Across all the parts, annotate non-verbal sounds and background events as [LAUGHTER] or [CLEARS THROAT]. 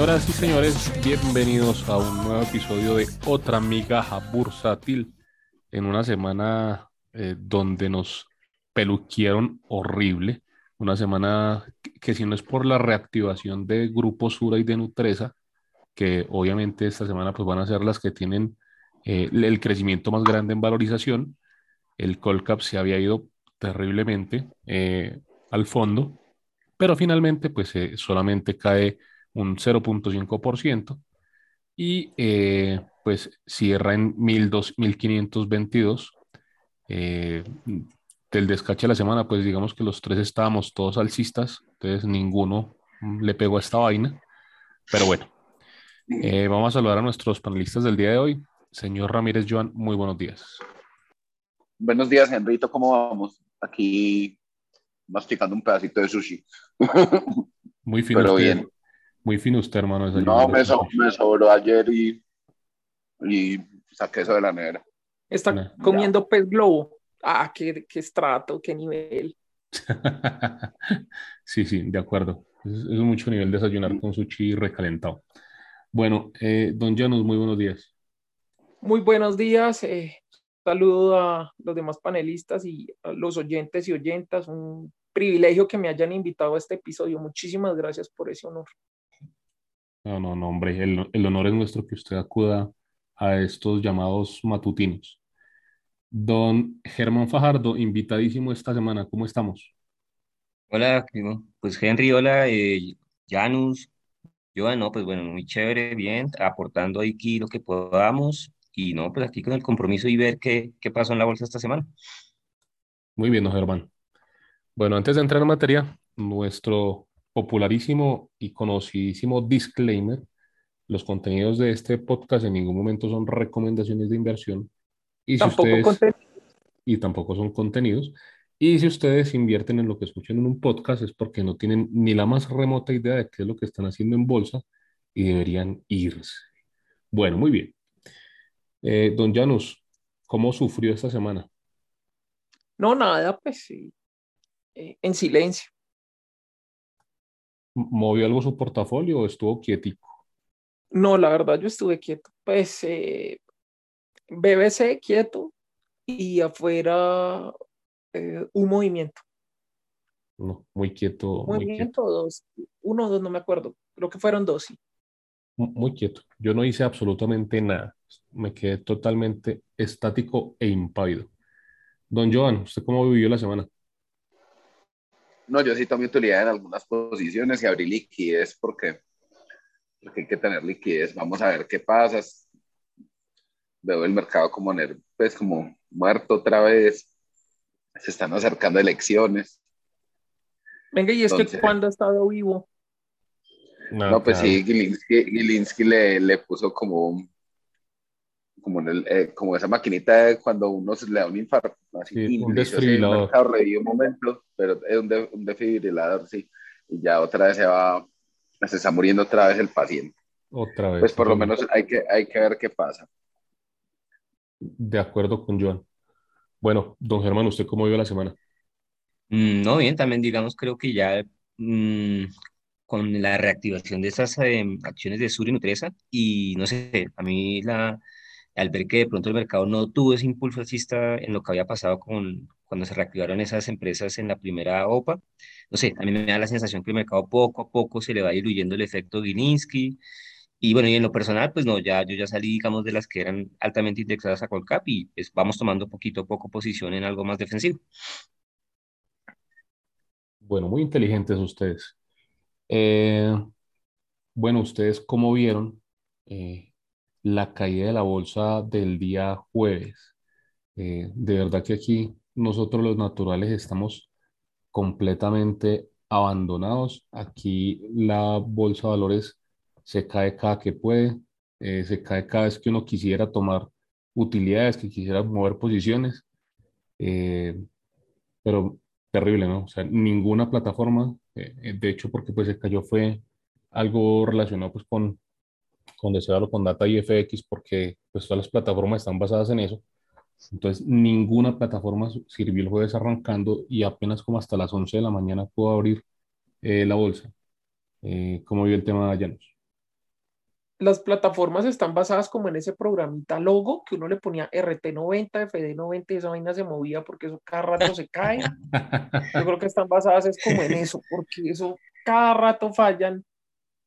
Señoras y señores, bienvenidos a un nuevo episodio de Otra Migaja Bursátil en una semana eh, donde nos peluquieron horrible. Una semana que, que, si no es por la reactivación de Grupo Sura y de Nutresa, que obviamente esta semana pues van a ser las que tienen eh, el crecimiento más grande en valorización, el Colcap se había ido terriblemente eh, al fondo, pero finalmente pues eh, solamente cae un 0.5% y pues cierra en 1522. del descache de la semana, pues digamos que los tres estábamos todos alcistas, entonces ninguno le pegó a esta vaina, pero bueno, vamos a saludar a nuestros panelistas del día de hoy. Señor Ramírez Joan, muy buenos días. Buenos días, Enrito, ¿cómo vamos? Aquí masticando un pedacito de sushi. [LAUGHS] Muy fino Pero usted. bien. Muy fino usted, hermano. No, me, so, me, sobró ayer y, y saqué eso de la nevera. Está No. comiendo pez globo. Ah, qué, qué estrato, qué nivel. [LAUGHS] sí, sí, de acuerdo. Es, es mucho nivel desayunar con sushi recalentado. Bueno, eh, don Janus, muy buenos días. Muy buenos días. Eh, saludo a los demás panelistas y a los oyentes y oyentas. Un privilegio que me hayan invitado a este episodio. Muchísimas gracias por ese honor. No, no, no, hombre, el, el honor es nuestro que usted acuda a estos llamados matutinos. Don Germán Fajardo, invitadísimo esta semana, ¿cómo estamos? Hola, primo. pues Henry, hola, eh, Janus, Joan, no, pues bueno, muy chévere, bien, aportando aquí lo que podamos y no, pues aquí con el compromiso y ver qué, qué pasó en la bolsa esta semana. Muy bien, don Germán. Bueno, antes de entrar en materia, nuestro popularísimo y conocidísimo disclaimer, los contenidos de este podcast en ningún momento son recomendaciones de inversión y, si Tampoco ustedes, y tampoco son contenidos. Y si ustedes invierten en lo que escuchan en un podcast es porque no tienen ni la más remota idea de qué es lo que están haciendo en bolsa y deberían irse. Bueno, muy bien. Eh, don Janus, ¿cómo sufrió esta semana? No, nada, pues sí. Eh, en silencio. ¿Movió algo su portafolio o estuvo quietico? No, la verdad, yo estuve quieto. Pues eh, BBC quieto y afuera eh, un movimiento. No, muy quieto, muy quieto, movimiento o dos. Uno o dos, no me acuerdo. Creo que fueron dos, sí. mu- muy quieto. Yo no hice absolutamente nada. Me quedé totalmente estático e impávido. Don Joan, ¿usted cómo vivió la semana? No, yo sí tomé utilidad en algunas posiciones y abrí liquidez porque, porque hay que tener liquidez. Vamos a ver qué pasa. Veo el mercado como, pues, como muerto otra vez. Se están acercando elecciones. Venga, y es Entonces- que cuando ha estado vivo, No, pues claro. sí, Gilinski, Gilinski le, le puso como, como, en el, eh, como esa maquinita de cuando uno se le da un infarto. Así, Sí, un desfibrilador. Un momento, pero es un, de- un desfibrilador, sí. Y ya otra vez se va, se está muriendo otra vez el paciente. Otra vez. Pues por lo menos hay que, hay que ver qué pasa. De acuerdo con Joan. Bueno, don Germán, ¿usted cómo vivió la semana? Mm, no, bien, también digamos, creo que ya mm, con la reactivación de esas em, acciones de Sur y Nutresa y no sé, a mí la, al ver que de pronto el mercado no tuvo ese impulso alcista en lo que había pasado con cuando se reactivaron esas empresas en la primera OPA, no sé, a mí me da la sensación que el mercado poco a poco se le va diluyendo el efecto Gilinski y bueno, y en lo personal, pues no, ya yo ya salí, digamos, de las que eran altamente indexadas a Colcap y pues vamos tomando poquito a poco posición en algo más defensivo. Bueno, muy inteligentes ustedes. Eh, bueno, ¿ustedes cómo vieron eh, la caída de la bolsa del día jueves? Eh, de verdad que aquí nosotros los naturales estamos completamente abandonados. Aquí la bolsa de valores se cae cada que puede, eh, se cae cada vez que uno quisiera tomar utilidades, que quisiera mover posiciones. Eh, pero terrible, ¿no? O sea, ninguna plataforma, de hecho, porque pues se cayó fue algo relacionado pues con, con Deseado, con Data y FX, porque pues todas las plataformas están basadas en eso. Entonces, ninguna plataforma sirvió el jueves arrancando y apenas como hasta las 11 de la mañana pudo abrir eh, la bolsa. Eh, ¿cómo vio el tema de Llanos? las plataformas están basadas como en ese programita logo que uno le ponía RT90, FD90 y esa vaina se movía porque eso cada rato se cae. [LAUGHS] Yo creo que están basadas es como en eso, porque eso cada rato fallan.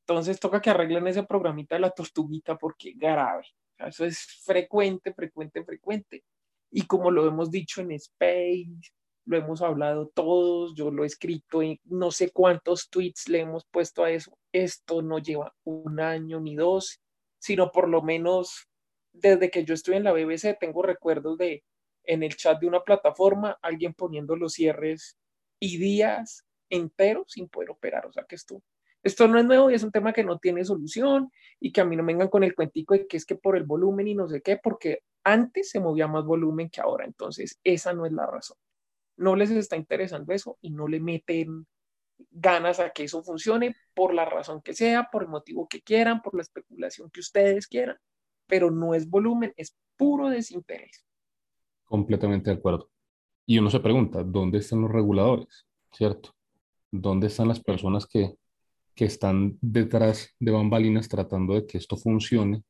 Entonces toca que arreglen ese programita de la tortuguita porque grave. eso es frecuente, frecuente, frecuente. Y como lo hemos dicho en Space, lo hemos hablado todos, yo lo he escrito en no sé cuántos tweets le hemos puesto a eso. Esto no lleva un año ni dos, sino por lo menos desde que yo estoy en la BBC tengo recuerdos de en el chat de una plataforma alguien poniendo los cierres y días enteros sin poder operar. O sea que esto, esto no es nuevo y es un tema que no tiene solución y que a mí no me vengan con el cuentico de que es que por el volumen y no sé qué, porque antes se movía más volumen que ahora. Entonces, esa no es la razón no les está interesando eso y no le meten ganas a que eso funcione por la razón que sea, por el motivo que quieran, por la especulación que ustedes quieran, pero no es volumen, es puro desinterés. Completamente de acuerdo. Y uno se pregunta, ¿dónde están los reguladores? ¿Cierto? ¿Dónde están las personas que, que están detrás de bambalinas tratando de que esto funcione,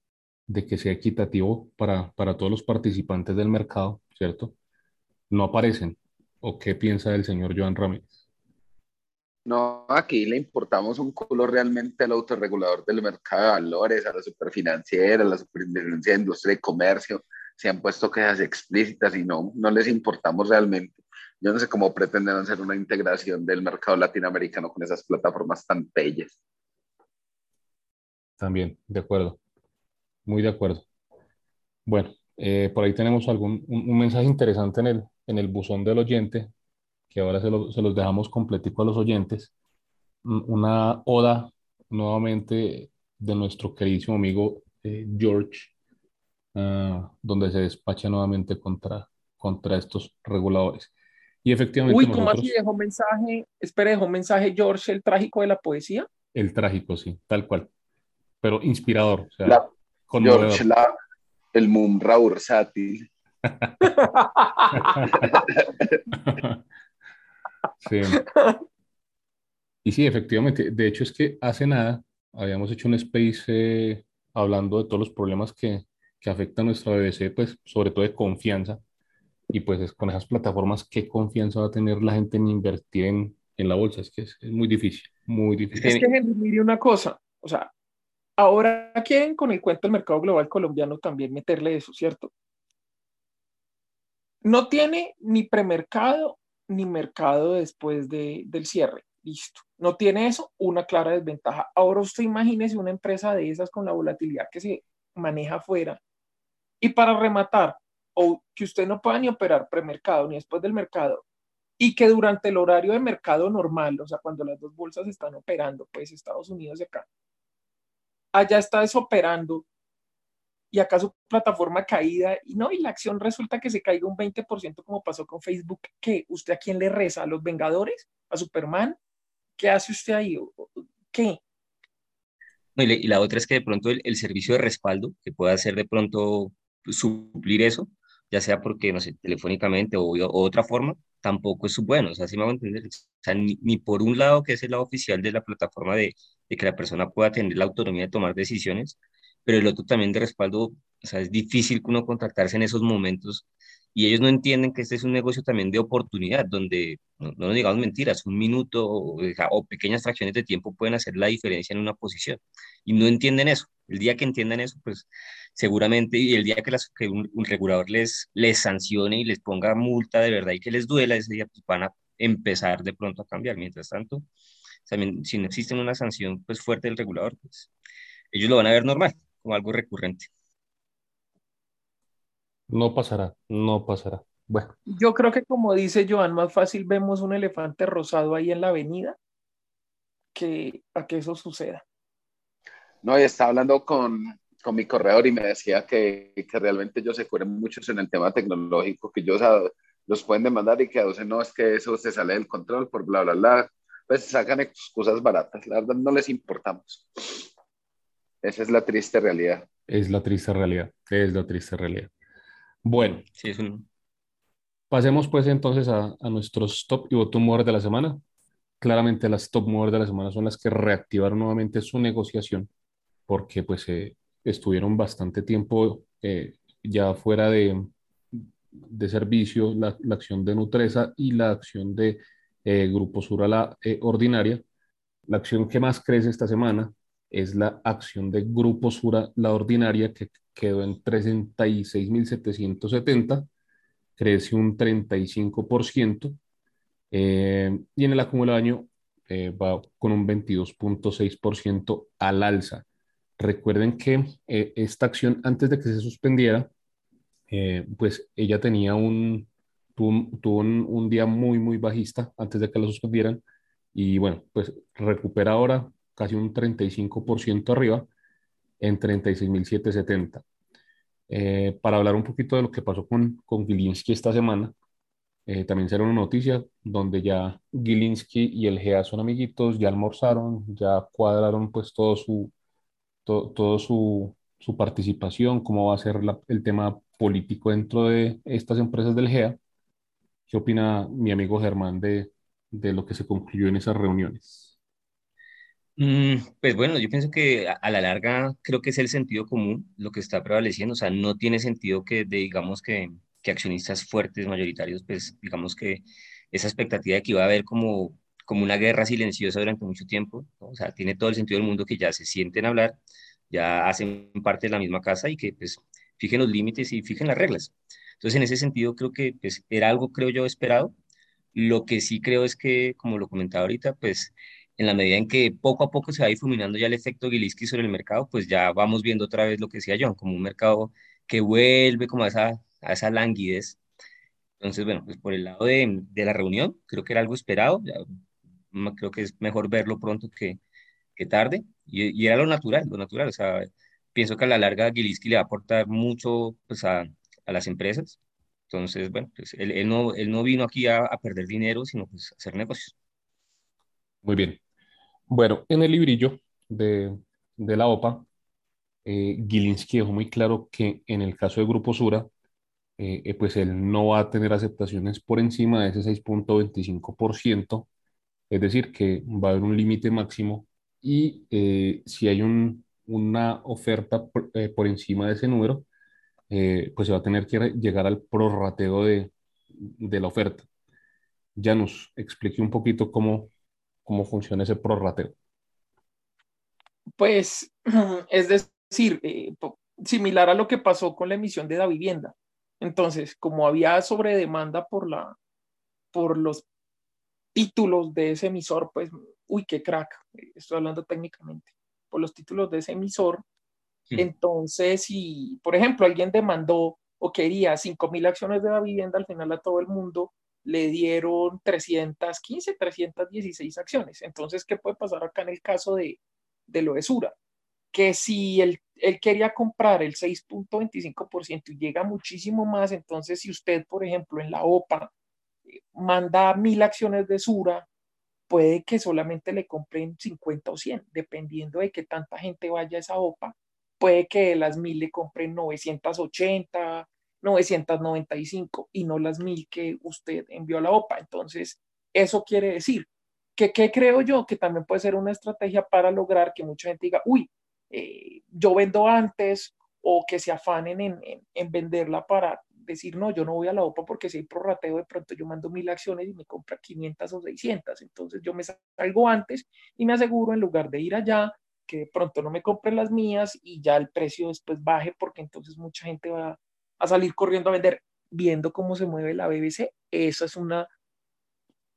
de que sea equitativo para, para todos los participantes del mercado, ¿cierto? No aparecen, ¿O qué piensa el señor Joan Ramírez? No, aquí le importamos un culo realmente al autorregulador del mercado de valores, a la superfinanciera, a la superintendencia de industria y comercio. Se han puesto quejas explícitas y no, no les importamos realmente. Yo no sé cómo pretenden hacer una integración del mercado latinoamericano con esas plataformas tan bellas. También, de acuerdo. Muy de acuerdo. Bueno, eh, por ahí tenemos algún, un, mensaje interesante en el, en el buzón del oyente, que ahora se, se los dejamos completico a los oyentes. Una oda nuevamente de nuestro queridísimo amigo eh, George, ah, donde se despacha nuevamente contra, contra estos reguladores. Y efectivamente. Uy, ¿cómo así dejó mensaje? Espera, dejó mensaje George, el trágico de la poesía. El trágico, sí, tal cual. Pero inspirador. O sea, la, George, la, el Mumra bursátil. [LAUGHS] sí. Y sí, efectivamente. De hecho, es que hace nada habíamos hecho un space eh, hablando de todos los problemas que, que afectan a nuestra BBC, pues sobre todo de confianza. Y pues es con esas plataformas, ¿qué confianza va a tener la gente en invertir en, en la bolsa? Es que es, es, muy difícil, muy difícil. Es que, Henry, mire una cosa, o sea, Ahora quieren con el cuento del mercado global colombiano también meterle eso, ¿cierto? No tiene ni premercado ni mercado después de, del cierre. Listo. No tiene eso, una clara desventaja. Ahora usted imagínese una empresa de esas con la volatilidad que se maneja afuera. Y para rematar, o que usted no pueda ni operar premercado ni después del mercado, y que durante el horario de mercado normal, o sea, cuando las dos bolsas están operando, pues Estados Unidos y acá, allá está desoperando y acá su plataforma caída y no, y la acción resulta que se caiga un 20% como pasó con Facebook, ¿qué? ¿Usted a quién le reza? ¿A los Vengadores? ¿A Superman? ¿Qué hace usted ahí? ¿Qué? y, la, otra es que de pronto el, servicio de respaldo que pueda hacer de pronto suplir eso, ya sea porque, no sé, telefónicamente o, otra forma, tampoco es bueno. O sea, si me hago entender, o sea, ni, ni, por un lado, que es el lado oficial de la plataforma de, de que la persona pueda tener la autonomía de tomar decisiones, pero el otro también de respaldo, o sea, es difícil que uno contactarse en esos momentos y ellos no entienden que este es un negocio también de oportunidad, donde, no, no nos digamos mentiras, un minuto o, o, pequeñas fracciones de tiempo pueden hacer la diferencia en una posición y no entienden eso. El día que entiendan eso, pues seguramente, y el día que, las, que un, un, regulador les, les sancione y les ponga multa de verdad y que les duela, ese día pues van a empezar de pronto a cambiar. Mientras tanto, también si no existe una sanción pues fuerte del regulador, pues ellos lo van a ver normal, como algo recurrente. No pasará, no pasará. Bueno. Yo creo que como dice Joan, más fácil vemos un elefante rosado ahí en la avenida que a que eso suceda. No, y estaba hablando con, con mi corredor y me decía que, que, realmente ellos se cubren muchos en el tema tecnológico, que ellos los pueden demandar y que a veces no es que eso se sale del control por bla, bla, bla, pues sacan excusas baratas. La verdad no les importamos. Esa es la triste realidad. Es la triste realidad. Es la triste realidad. Bueno. Sí, es un... Pasemos pues entonces a, a nuestros top y bottom movers de la semana. Claramente las top movers de la semana son las que reactivaron nuevamente su negociación porque pues estuvieron bastante tiempo ya fuera de, de servicio, la, la, acción de Nutresa y la acción de Grupo Sura, la ordinaria. La acción que más crece esta semana es la acción de Grupo Sura, la ordinaria, que quedó en 36.770, crece un 35%, eh, y en el acumulado año eh, va con un 22.6% al alza. Recuerden que eh, esta acción, antes de que se suspendiera, pues ella tenía un, tuvo, un, un, día muy, muy bajista antes de que la suspendieran, y bueno, pues recupera ahora casi un 35% arriba en 36.770. Eh, para hablar un poquito de lo que pasó con, con Gilinski esta semana, eh, también será una noticia donde ya Gilinski y el GEA son amiguitos, ya almorzaron, ya cuadraron pues todo su, todo su, su, participación, cómo va a ser el tema político dentro de estas empresas del GEA. ¿Qué opina mi amigo Germán de, de lo que se concluyó en esas reuniones? Mm, pues bueno, yo pienso que a, la larga creo que es el sentido común lo que está prevaleciendo, o sea, no tiene sentido que digamos que, que accionistas fuertes, mayoritarios, pues digamos que esa expectativa de que iba a haber como, como una guerra silenciosa durante mucho tiempo, o sea, tiene todo el sentido del mundo que ya se sienten a hablar, ya hacen parte de la misma casa y que pues fijen los límites y fijen las reglas. Entonces, en ese sentido, creo que pues, era algo, creo yo, esperado. Lo que sí creo es que, como lo comentaba ahorita, pues en la medida en que poco a poco se va difuminando ya el efecto Gilinski sobre el mercado, pues ya vamos viendo otra vez lo que decía John, como un mercado que vuelve como a esa, a esa languidez. Entonces, bueno, pues por el lado de, de la reunión, creo que era algo esperado, ya, creo que es mejor verlo pronto que, que tarde, y, y, era lo natural, lo natural, o sea, pienso que a la larga Gilinski le va a aportar mucho pues, a, a las empresas, entonces, bueno, pues él, él, no, él no vino aquí a, a perder dinero, sino pues a hacer negocios. Muy bien. Bueno, en el librillo de, de la OPA, eh, Gilinski dejó muy claro que en el caso de Grupo Sura, eh, eh, pues él no va a tener aceptaciones por encima de ese 6.25%, es decir, que va a haber un límite máximo y eh, si hay un, una oferta por, por, encima de ese número, pues se va a tener que llegar al prorrateo de, de la oferta. Ya nos explique un poquito cómo, cómo funciona ese prorrateo. Pues [CLEARS THROAT] es decir, eh, similar a lo que pasó con la emisión de la vivienda. Entonces, como había sobredemanda por, la, por los títulos de ese emisor, pues, uy, qué crack, estoy hablando técnicamente, por los títulos de ese emisor. Sí. Entonces, si, por ejemplo, alguien demandó o quería 5 mil acciones de la vivienda, al final a todo el mundo le dieron 315, 316 acciones. Entonces, ¿qué puede pasar acá en el caso de, de lo de Sura? Que si él, él quería comprar el 6.25% y llega muchísimo más, entonces si usted, por ejemplo, en la OPA manda mil acciones de Sura, puede que solamente le compren 50 o 100, dependiendo de que tanta gente vaya a esa OPA. Puede que de las mil le compren 980, 995 y no las mil que usted envió a la OPA. Entonces, eso quiere decir que, ¿qué creo yo? Que también puede ser una estrategia para lograr que mucha gente diga, uy, eh, yo vendo antes o que se afanen en, en, en, venderla para decir, no, yo no voy a la OPA porque si hay prorrateo, de pronto yo mando mil acciones y me compra 500 o 600. Entonces yo me salgo antes y me aseguro en lugar de ir allá, que de pronto no me compren las mías y ya el precio después baje porque entonces mucha gente va a salir corriendo a vender viendo cómo se mueve la BBC. Eso es una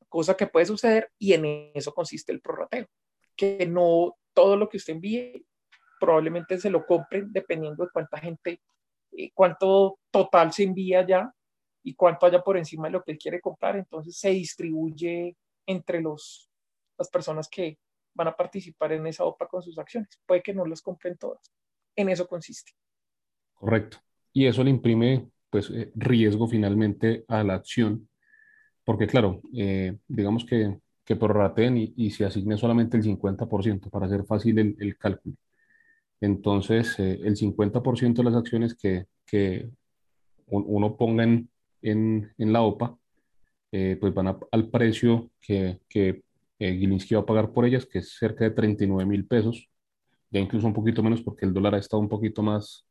cosa que puede suceder y en eso consiste el prorrateo. Que no todo lo que usted envíe probablemente se lo compren dependiendo de cuánta gente, eh, cuánto total se envía ya y cuánto haya por encima de lo que él quiere comprar. Entonces se distribuye entre los, las personas que van a participar en esa OPA con sus acciones. Puede que no las compren todas. En eso consiste. Correcto y eso le imprime pues eh, riesgo finalmente a la acción, porque claro, eh, digamos que, que prorraten y, y, se asigne solamente el 50% para hacer fácil el, el cálculo. Entonces, eh, el 50% de las acciones que, que uno ponga en, en, en la OPA, eh, pues van a, al precio que, que Gilinski va a pagar por ellas, que es cerca de 39 mil pesos ya incluso un poquito menos porque el dólar ha estado un poquito más,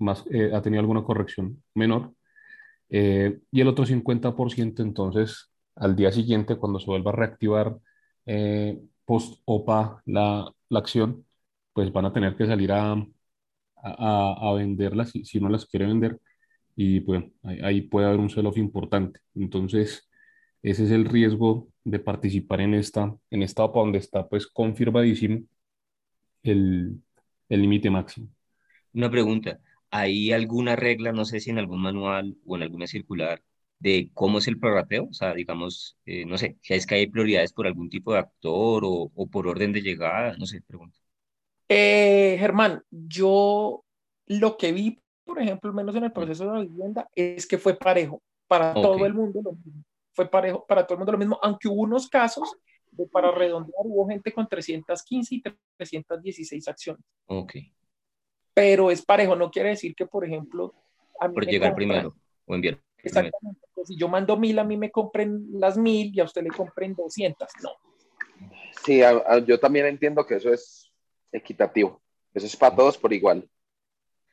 más eh, ha tenido alguna corrección menor. Eh, y el otro 50% entonces al día siguiente, cuando se vuelva a reactivar post-OPA la, la, acción, pues van a tener que salir a, a, a venderlas si, si, no las quiere vender y pues ahí, ahí puede haber un sell-off importante. Entonces, ese es el riesgo de participar en esta, en esta OPA donde está pues confirmadísimo el límite máximo. Una pregunta, ¿hay alguna regla, no sé si en algún manual o en alguna circular, de cómo es el prorrateo? O sea, digamos, eh, no sé, si es que hay prioridades por algún tipo de actor o, o por orden de llegada, no sé, pregunta. Eh, Germán, yo lo que vi, por ejemplo, menos en el proceso de la vivienda, es que fue parejo para okay. todo el mundo lo mismo. Fue parejo para todo el mundo lo mismo, aunque hubo unos casos de, para redondear, hubo gente con 315 y 316 acciones. Ok. Pero es parejo, no quiere decir que, por ejemplo, a mí por llegar compran, primero o enviar. Exactamente. Pues si yo mando mil, a mí me compren las mil y a usted le compren 200. No. Sí, a, a, yo también entiendo que eso es equitativo. Eso es para todos por igual.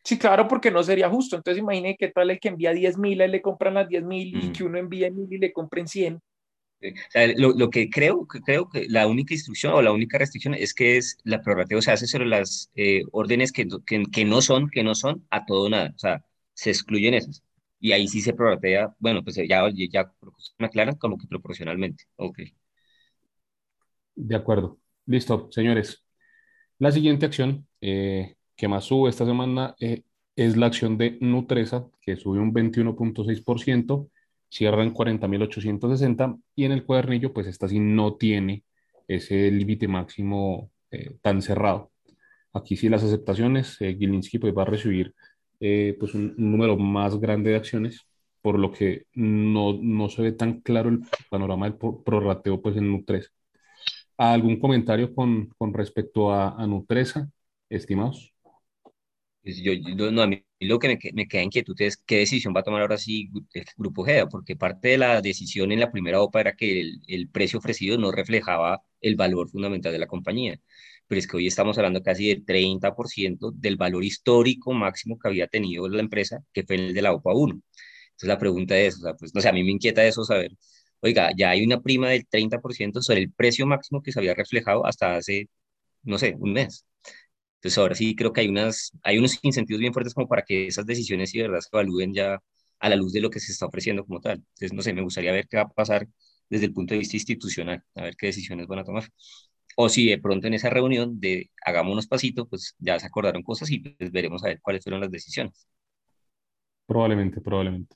Sí, claro, porque no sería justo. Entonces imagine que tal el que envía 10 mil, él le compran las 10 mil mm. y que uno envíe mil y le compren 100. O sea, lo, lo, que creo, que creo que la única instrucción o la única restricción es que es la prorrateo se hace sobre las eh, órdenes que, que, que, no son, que no son a todo nada. O sea, se excluyen esas. Y ahí sí se prorratea, bueno, pues ya, ya me aclaran como que proporcionalmente. Ok. De acuerdo. Listo, señores. La siguiente acción eh, que más sube esta semana eh, es la acción de Nutresa, que sube un 21.6%, cierra en 40.860 y en el cuadernillo, pues esta sí no tiene ese límite máximo eh, tan cerrado. Aquí sí las aceptaciones, eh, Gilinski pues va a recibir eh, pues un, un, número más grande de acciones, por lo que no, no se ve tan claro el panorama del prorrateo pues en Nutresa. ¿Algún comentario con, con respecto a, a Nutresa, estimados? Pues yo, yo, no, a mí lo que me, me, queda inquietud es qué decisión va a tomar ahora sí el Grupo GEA, porque parte de la decisión en la primera OPA era que el, el, precio ofrecido no reflejaba el valor fundamental de la compañía. Pero es que hoy estamos hablando casi del 30% del valor histórico máximo que había tenido la empresa, que fue el de la OPA 1. Entonces la pregunta es, o sea, pues no sé, a mí me inquieta eso saber, oiga, ya hay una prima del 30% sobre el precio máximo que se había reflejado hasta hace, no sé, un mes. Entonces ahora sí creo que hay, unas, hay unos incentivos bien fuertes como para que esas decisiones y verdad se evalúen ya a la luz de lo que se está ofreciendo como tal. Entonces, no sé, me gustaría ver qué va a pasar desde el punto de vista institucional, a ver qué decisiones van a tomar. O si de pronto en esa reunión de hagamos unos pasitos, pues ya se acordaron cosas y pues veremos a ver cuáles fueron las decisiones. Probablemente, probablemente.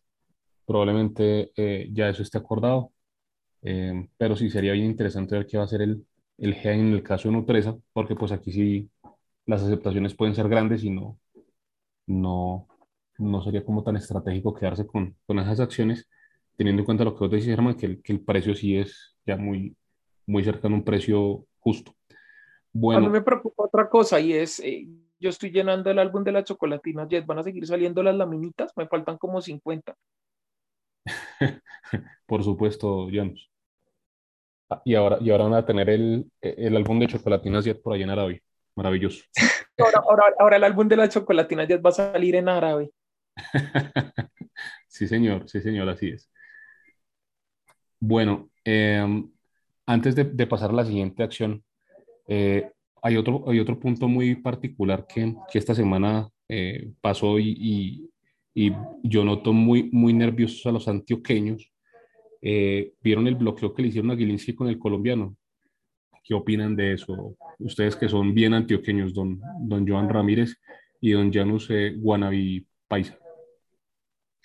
Probablemente eh, ya eso esté acordado, eh, pero sí sería bien interesante ver qué va a hacer el, el GEA en el caso de Nutresa, porque pues aquí sí las aceptaciones pueden ser grandes y no, no, no sería como tan estratégico quedarse con, con esas acciones, teniendo en cuenta lo que vos decís, Germán, que el, que el precio sí es ya muy, muy cercano a un precio justo. Bueno. A mí me preocupa otra cosa y es, eh, yo estoy llenando el álbum de las chocolatinas Jet, van a seguir saliendo las laminitas, me faltan como 50. [LAUGHS] Por supuesto, Janus. Ah, y ahora, y ahora van a tener el, el álbum de chocolatinas Jet por ahí en Arabia. Maravilloso. Ahora, ahora, ahora, el álbum de las chocolatinas ya va a salir en árabe. [LAUGHS] sí, señor, sí, señor, así es. Bueno, eh, antes de, de, pasar a la siguiente acción, eh, hay, otro, hay otro punto muy particular que, que esta semana eh, pasó y, y, y, yo noto muy, muy nerviosos a los antioqueños. Eh, ¿Vieron el bloqueo que le hicieron a Gilinski con el colombiano? ¿Qué opinan de eso? Ustedes que son bien antioqueños, don, don Joan Ramírez y don Janus eh, Guanabí Paisa.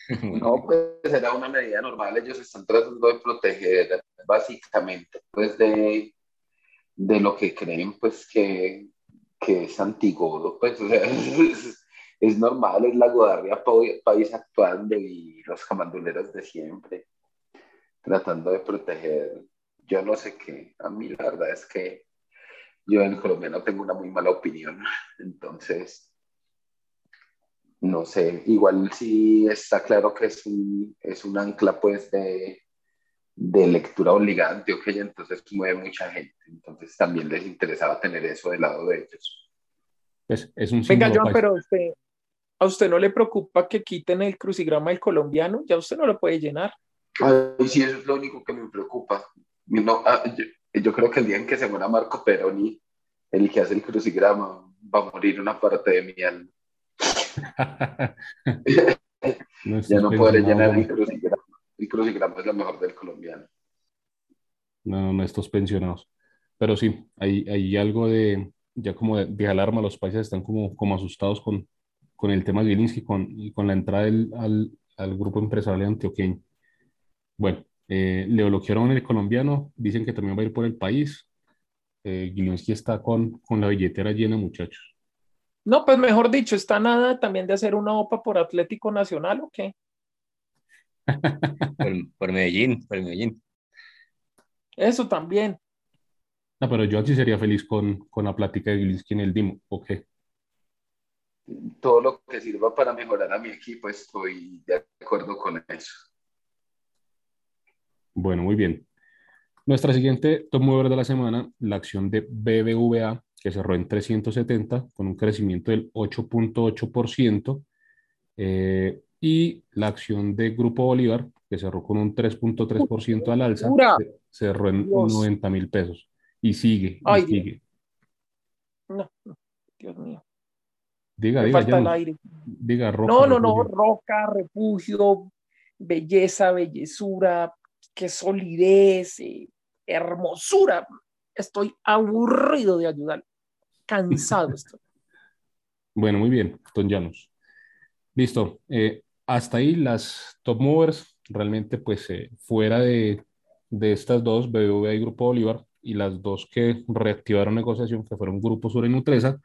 [LAUGHS] No, pues era una medida normal. Ellos están tratando de proteger básicamente pues de, de lo que creen pues que, que es antiguo. Pues, [LAUGHS] o sea, es, es, normal, es la Godarria País actuando y los camanduleros de siempre tratando de proteger yo no sé qué. A mí la verdad es que yo en Colombia no tengo una muy mala opinión. Entonces, no sé, igual sí está claro que es un, es un ancla pues de, de lectura obligante, ok, entonces mueve mucha gente. Entonces también les interesaba tener eso del lado de ellos. Pues es un Venga, Joan, paisa. pero usted, ¿a usted no le preocupa que quiten el crucigrama del colombiano? Ya usted no lo puede llenar. Ay, sí, eso es lo único que me preocupa. No, ah, yo, yo creo que el día en que se muera Marco Peroni, el que hace el crucigrama, va a morir una parte de mi alma. [LAUGHS] No [LAUGHS] Ya no podré llenar el crucigrama. El crucigrama es lo mejor del colombiano. No, no estos pensionados. Pero sí, hay, hay algo de, ya como de, de alarma, los países están como, como asustados con, con el tema Gilinski con, y con la entrada del- al, al grupo empresarial antioqueño. Bueno, eh, le bloquearon el colombiano, dicen que también va a ir por el país. Eh, Gilinski está con, con la billetera llena, muchachos. No, pues mejor dicho, está nada también de hacer una OPA por Atlético Nacional o qué. [LAUGHS] Por, por Medellín, por Medellín. Eso también. No, pero yo sí sería feliz con, con la plática de Gilinski en el Dimo. Ok. Todo lo que sirva para mejorar a mi equipo, estoy de acuerdo con eso. Bueno, muy bien. Nuestra siguiente top mover de la semana, la acción de BBVA, que cerró en 370 con un crecimiento del 8.8%, eh, y la acción de Grupo Bolívar, que cerró con un 3.3% al alza, cerró en Dios. 90 mil pesos. Y sigue, Ay, sigue. No, no, Dios mío. Diga, Me diga, falta el aire. Diga, Roca, No, no, no, roca, refugio, belleza, bellezura, qué solidez, eh, hermosura. Estoy aburrido de ayudar. Cansado [LAUGHS] estoy. Bueno, muy bien, Don Llanos. Listo. eh, hasta ahí las top movers. Realmente, pues, eh, fuera de, de estas dos, BBVA y Grupo Bolívar, y las dos que reactivaron negociación, que fueron Grupo Sur y Nutresa,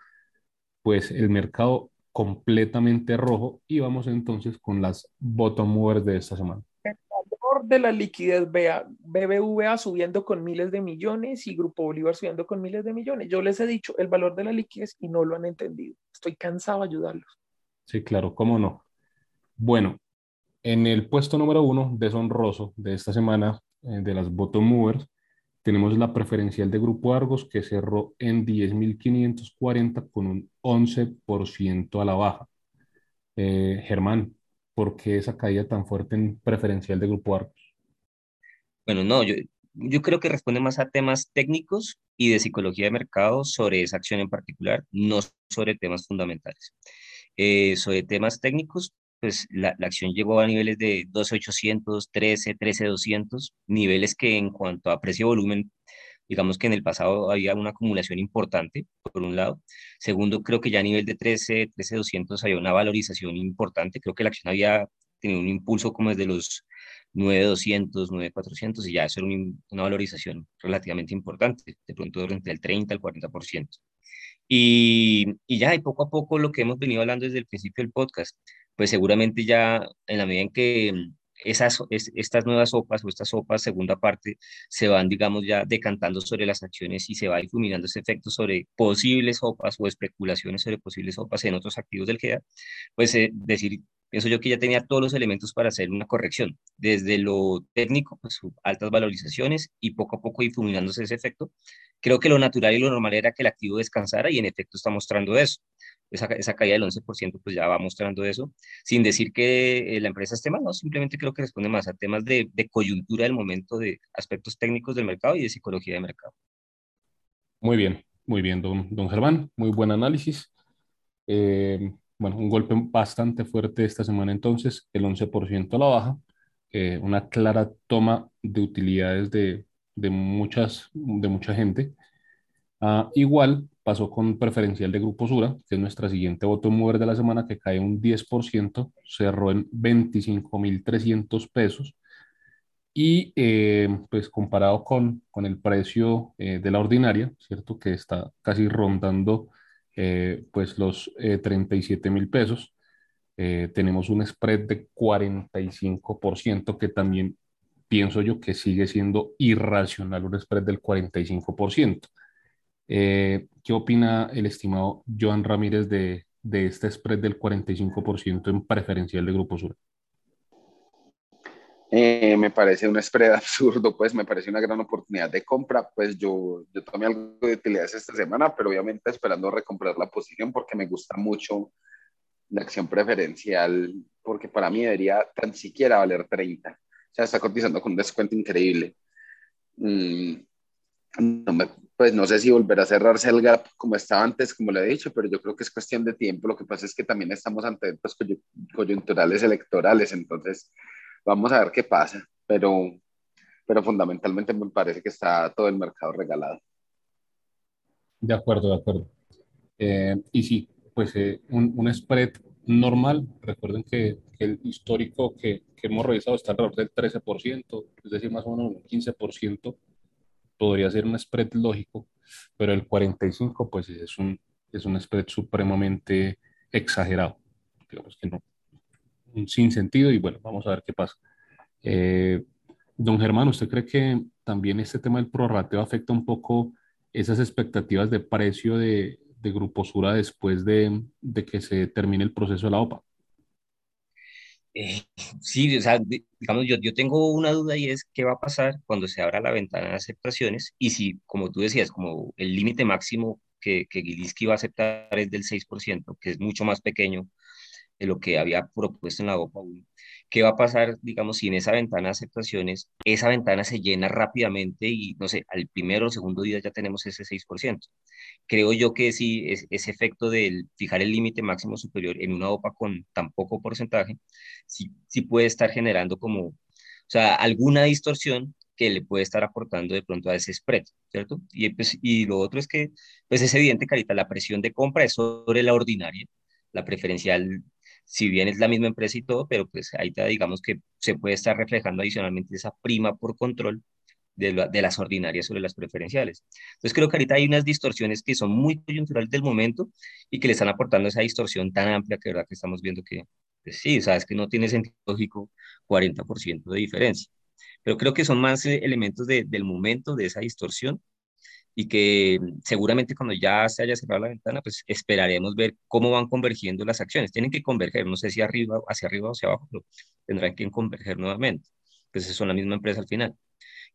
pues el mercado completamente rojo. Y vamos entonces con las bottom movers de esta semana. De la liquidez BA, BBVA subiendo con miles de millones y Grupo Bolívar subiendo con miles de millones. Yo les he dicho el valor de la liquidez y no lo han entendido. Estoy cansado de ayudarlos. Sí, claro, cómo no. Bueno, en el puesto número uno, deshonroso de esta semana, eh, de las bottom movers, tenemos la preferencial de Grupo Argos que cerró en 10.540 con un 11% a la baja. Eh, Germán, ¿por qué esa caída tan fuerte en preferencial de Grupo Argos? Bueno, no, yo, yo creo que responde más a temas técnicos y de psicología de mercado sobre esa acción en particular, no sobre temas fundamentales. Eh, sobre temas técnicos, pues la, la acción llegó a niveles de 12.800, 13, 13.200, niveles que en cuanto a precio-volumen, digamos que en el pasado había una acumulación importante, por un lado. Segundo, creo que ya a nivel de 13, 13.200 había una valorización importante. Creo que la acción había tenido un impulso como desde los 9.200, 9.400 y ya eso era un- una valorización relativamente importante, de pronto entre el 30 al 40%. Y, y ya, y poco a poco lo que hemos venido hablando desde el principio del podcast, pues seguramente ya en la medida en que esas, es- estas nuevas sopas o estas sopas, segunda parte, se van, digamos, ya decantando sobre las acciones y se va difuminando ese efecto sobre posibles sopas o especulaciones sobre posibles sopas en otros activos del GEA, pues eh, decir, pienso yo que ya tenía todos los elementos para hacer una corrección, desde lo técnico, pues altas valorizaciones y poco a poco difuminándose ese efecto. Creo que lo natural y lo normal era que el activo descansara y en efecto está mostrando eso. Esa, esa caída del 11% pues ya va mostrando eso, sin decir que eh, la empresa esté mal, no, simplemente creo que responde más a temas de, de coyuntura del momento, de aspectos técnicos del mercado y de psicología de mercado. Muy bien, muy bien, don, don Germán, muy buen análisis. Eh, bueno, un golpe bastante fuerte esta semana entonces, el 11% a la baja, eh, una clara toma de utilidades de, de, muchas, de mucha gente. Ah, igual pasó con preferencial de Grupo Sura, que es nuestra siguiente bottom mover de la semana, que cae un 10%, cerró en 25.300 pesos. Y eh, pues comparado con, con el precio eh, de la ordinaria, ¿cierto? Que está casi rondando eh, pues los 37 mil pesos. Eh, tenemos un spread de 45% que también pienso yo que sigue siendo irracional un spread del 45%. Eh, ¿qué opina el estimado Joan Ramírez de, de este spread del 45% en preferencial de Grupo Sur? Eh, me parece un spread [LAUGHS] absurdo, pues me parece una gran oportunidad de compra. Pues yo, yo tomé algo de utilidades esta semana, pero obviamente esperando recomprar la posición porque me gusta mucho la acción preferencial, porque para mí debería tan siquiera valer 30. O sea, está cotizando con un descuento increíble. Mm, no me, pues no sé si volverá a cerrarse el gap como estaba antes, como le he dicho, pero yo creo que es cuestión de tiempo. Lo que pasa es que también estamos ante pues, coyunturales electorales, entonces vamos a ver qué pasa, pero, pero fundamentalmente me parece que está todo el mercado regalado. De acuerdo, de acuerdo. Eh, y sí, pues eh, un, un, spread normal, recuerden que, que el histórico que, que, hemos revisado está alrededor del 13%, es decir, más o menos un 15%, podría ser un spread lógico, pero el 45% pues es un, es un spread supremamente exagerado. Digamos que no, un sin sentido y bueno, vamos a ver qué pasa. Eh, don Germán, ¿usted cree que también este tema del prorrateo afecta un poco esas expectativas de precio de, de Gruposura después de, de, que se termine el proceso de la OPA? Eh, sí, o sea, digamos, yo, yo tengo una duda y es qué va a pasar cuando se abra la ventana de aceptaciones y si, como tú decías, como el límite máximo que, que Gilinski va a aceptar es del 6%, que es mucho más pequeño de lo que había propuesto en la OPA 1. ¿Qué va a pasar, digamos, si en esa ventana de aceptaciones, esa ventana se llena rápidamente y, no sé, al primero o segundo día ya tenemos ese 6%? Creo yo que sí, es, ese efecto de fijar el límite máximo superior en una OPA con tan poco porcentaje, sí, sí puede estar generando como, o sea, alguna distorsión que le puede estar aportando de pronto a ese spread, ¿cierto? Y, pues, y lo otro es que, pues es evidente, Carita, la presión de compra es sobre la ordinaria, la preferencial si bien es la misma empresa y todo, pero pues ahí digamos que se puede estar reflejando adicionalmente esa prima por control de, las ordinarias sobre las preferenciales. Entonces creo que ahorita hay unas distorsiones que son muy coyunturales del momento y que le están aportando esa distorsión tan amplia que verdad que estamos viendo que pues sí, sabes que no tiene sentido lógico 40% de diferencia. Pero creo que son más eh, elementos de, del momento de esa distorsión y que seguramente cuando ya se haya cerrado la ventana, pues esperaremos ver cómo van convergiendo las acciones. Tienen que converger, no sé si arriba, hacia arriba o hacia abajo, pero tendrán que converger nuevamente, pues son la misma empresa al final.